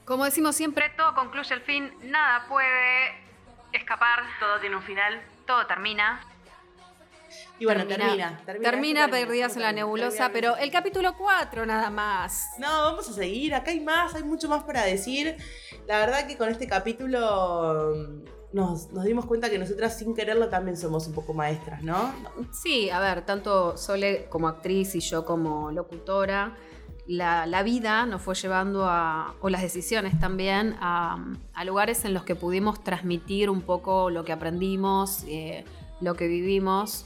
A: Como decimos siempre, todo concluye el fin, nada puede escapar,
G: Todo tiene un final.
A: todo termina.
B: Y bueno,
A: Termina-
B: termina. Termina,
A: perdidas en la nebulosa, pero el capítulo 4 nada más.
B: No, vamos a seguir. Acá hay más, hay mucho más para decir. La verdad que con este capítulo mm, nos, nos dimos cuenta que nosotras sin quererlo también somos un poco maestras, ¿no?
A: Sí, a ver, tanto Sole como actriz y yo como locutora, la, la vida nos fue llevando a, o las decisiones también, a, a lugares en los que pudimos transmitir un poco lo que aprendimos, eh, lo que vivimos.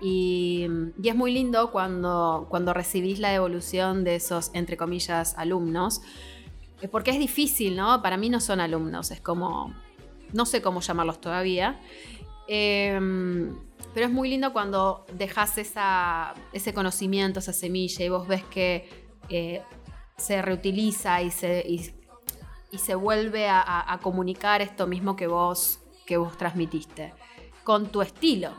A: Y, y es muy lindo cuando, cuando recibís la devolución de esos, entre comillas, alumnos, eh, porque es difícil, ¿no? Para mí no son alumnos, es como, no sé cómo llamarlos todavía. Em, pero es muy lindo cuando dejas esa, ese conocimiento, esa semilla, y vos ves que eh, se reutiliza y se, y, se vuelve a- a comunicar esto mismo que vos, que vos transmitiste, con tu estilo.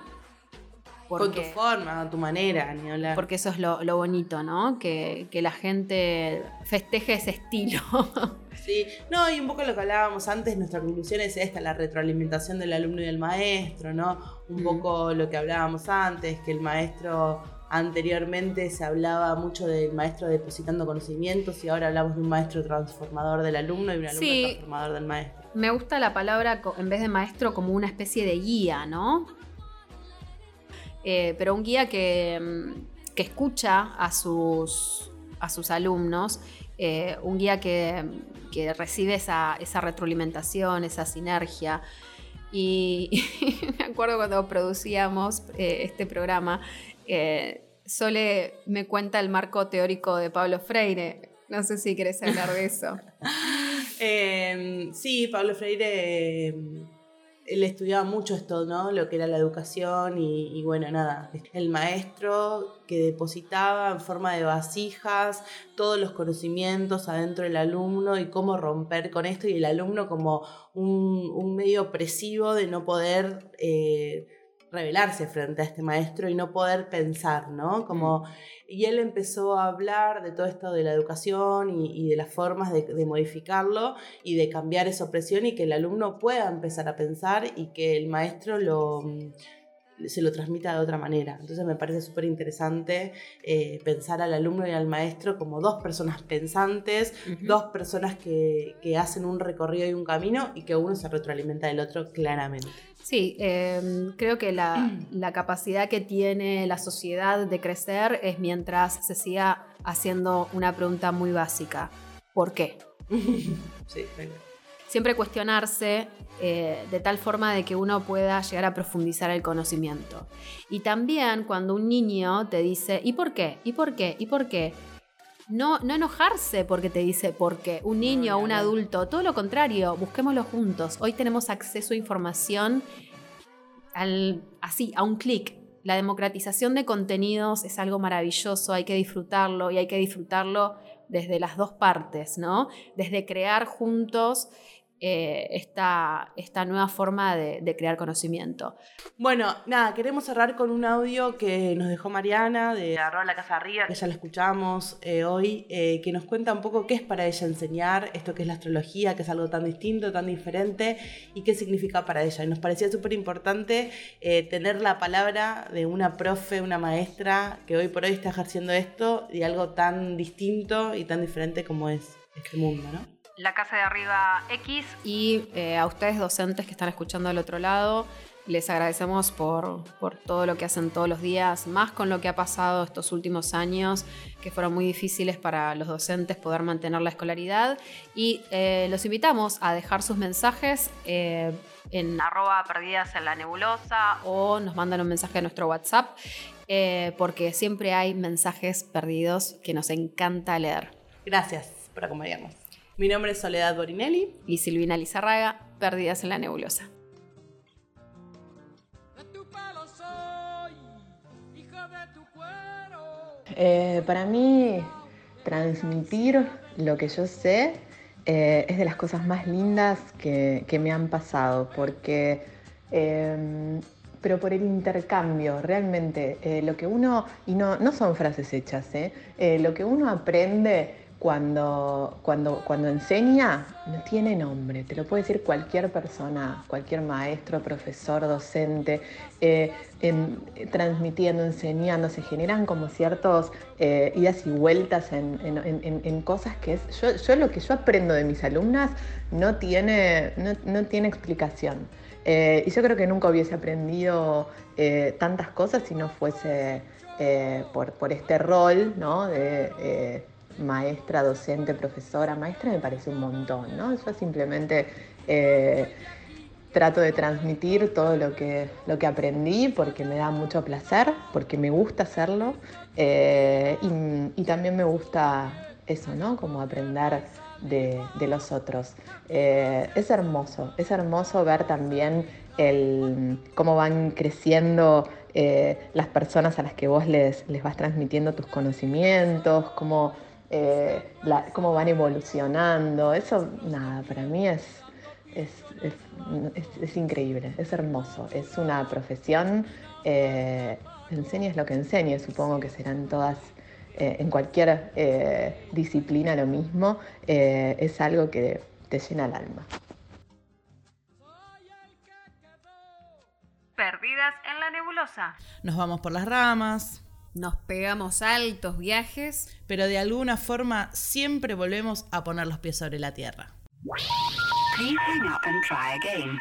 B: Con tu forma, a tu manera, ni hablar.
A: porque eso es lo, lo bonito, ¿no? Que, que la gente festeje ese estilo.
B: Sí, no, y un poco lo que hablábamos antes, nuestra conclusión es esta, la retroalimentación del alumno y del maestro, ¿no? Un
A: Mm.
B: poco lo que hablábamos antes, que el maestro anteriormente se hablaba mucho del maestro depositando conocimientos y ahora hablamos de un maestro transformador del alumno y un alumno
A: Sí.
B: transformador del maestro.
A: Me gusta la palabra en vez de maestro como una especie de guía, ¿no? Eh, pero un guía que, mm, que escucha a sus, a sus alumnos, eh, un guía que, que recibe esa, esa retroalimentación, esa sinergia. Y, me acuerdo cuando producíamos eh, este programa, eh, Sole me cuenta el marco teórico de Pablo Freire. No sé si querés hablar de eso.
B: Eh, sí, Pablo Freire, eh, él estudiaba mucho esto, ¿no? Lo que era la educación y, bueno, nada, el maestro que depositaba en forma de vasijas todos los conocimientos adentro del alumno y cómo romper con esto y el alumno como un, un medio opresivo de no poder... eh, rebelarse frente a este maestro y no poder pensar, ¿no? Como, y él empezó a hablar de todo esto de la educación y, y de las formas de, de, modificarlo y de cambiar esa opresión y que el alumno pueda empezar a pensar y que el maestro lo se lo transmita de otra manera. Entonces me parece súper interesante eh, pensar al alumno y al maestro como dos personas pensantes, dos personas que, que, hacen un recorrido y un camino y que uno se retroalimenta del otro claramente.
A: Sí, eh, creo que la, la, capacidad que tiene la sociedad de crecer es mientras se siga haciendo una pregunta muy básica. ¿Por qué?
B: sí, venga
A: siempre cuestionarse eh, de tal forma de que uno pueda llegar a profundizar el conocimiento. Y también cuando un niño te dice, ¿y por qué? ¿Y por qué? ¿Y por qué? No, no enojarse porque te dice por qué. Un niño o un adulto, todo lo contrario, busquémoslo juntos. Hoy tenemos acceso a información al, así, a un clic. La democratización de contenidos es algo maravilloso, hay que disfrutarlo y hay que disfrutarlo desde las dos partes, ¿no? Desde crear juntos eh, esta, esta, nueva forma de, crear conocimiento.
B: Bueno, nada, queremos cerrar con un audio que nos dejó Mariana de
G: Arroba la Casa Arriba,
B: que ya la escuchamos eh, hoy, eh, que nos cuenta un poco qué es para ella enseñar esto que es la astrología, que es algo tan distinto, tan diferente y qué significa para ella. Y nos parecía súper importante tener la palabra de una profe, una maestra que hoy por hoy está ejerciendo esto y algo tan distinto y tan diferente como es este mundo, ¿no?
G: La casa de arriba X.
A: Y eh, a ustedes docentes que están escuchando del otro lado, les agradecemos por, por, todo lo que hacen todos los días, más con lo que ha pasado estos últimos años, que fueron muy difíciles para los docentes poder mantener la escolaridad. Y eh, los invitamos a dejar sus mensajes eh, en
G: arroba perdidas en la nebulosa
A: o nos mandan un mensaje a nuestro WhatsApp, eh, porque siempre hay mensajes perdidos que nos encanta leer.
B: Gracias por acompañarnos. Mi nombre es Soledad Borinelli.
A: Y Silvina Lizarraga, Perdidas en la Nebulosa.
F: Eh, para mí, transmitir lo que yo sé eh, es de las cosas más lindas que, que me han pasado, porque, eh, pero por el intercambio, realmente, eh, lo que uno, y no, no son frases hechas, eh, lo que uno aprende cuando, cuando, cuando enseña no tiene nombre, te lo puede decir cualquier persona, cualquier maestro, profesor, docente, eh, en, transmitiendo, enseñando, se generan como ciertos eh, idas y vueltas en, cosas que es, yo, lo que yo aprendo de mis alumnas no tiene, no, no tiene explicación. Eh, y yo creo que nunca hubiese aprendido tantas cosas si no fuese por, por, este rol ¿no? de maestra, docente, profesora, maestra me parece un montón, ¿no? Yo simplemente eh, trato de transmitir todo lo que, lo que aprendí porque me da mucho placer, porque me gusta hacerlo eh, y, también me gusta eso, ¿no? Como aprender de, de los otros. Eh, es hermoso, es hermoso ver también el, cómo van creciendo las personas a las que vos les, les vas transmitiendo tus conocimientos, cómo eh, la, cómo van evolucionando. Eso, nada, para mí es, es, es, es increíble, es hermoso. Es una profesión, eh, enseñes lo que enseñes, supongo que serán todas. Eh, en cualquier eh, disciplina lo mismo, eh, es algo que te llena el alma.
G: Perdidas en la nebulosa.
H: Nos vamos por las ramas.
A: Nos pegamos altos viajes,
H: pero de alguna forma siempre volvemos a poner los pies sobre la tierra.
I: Please hang up and try again.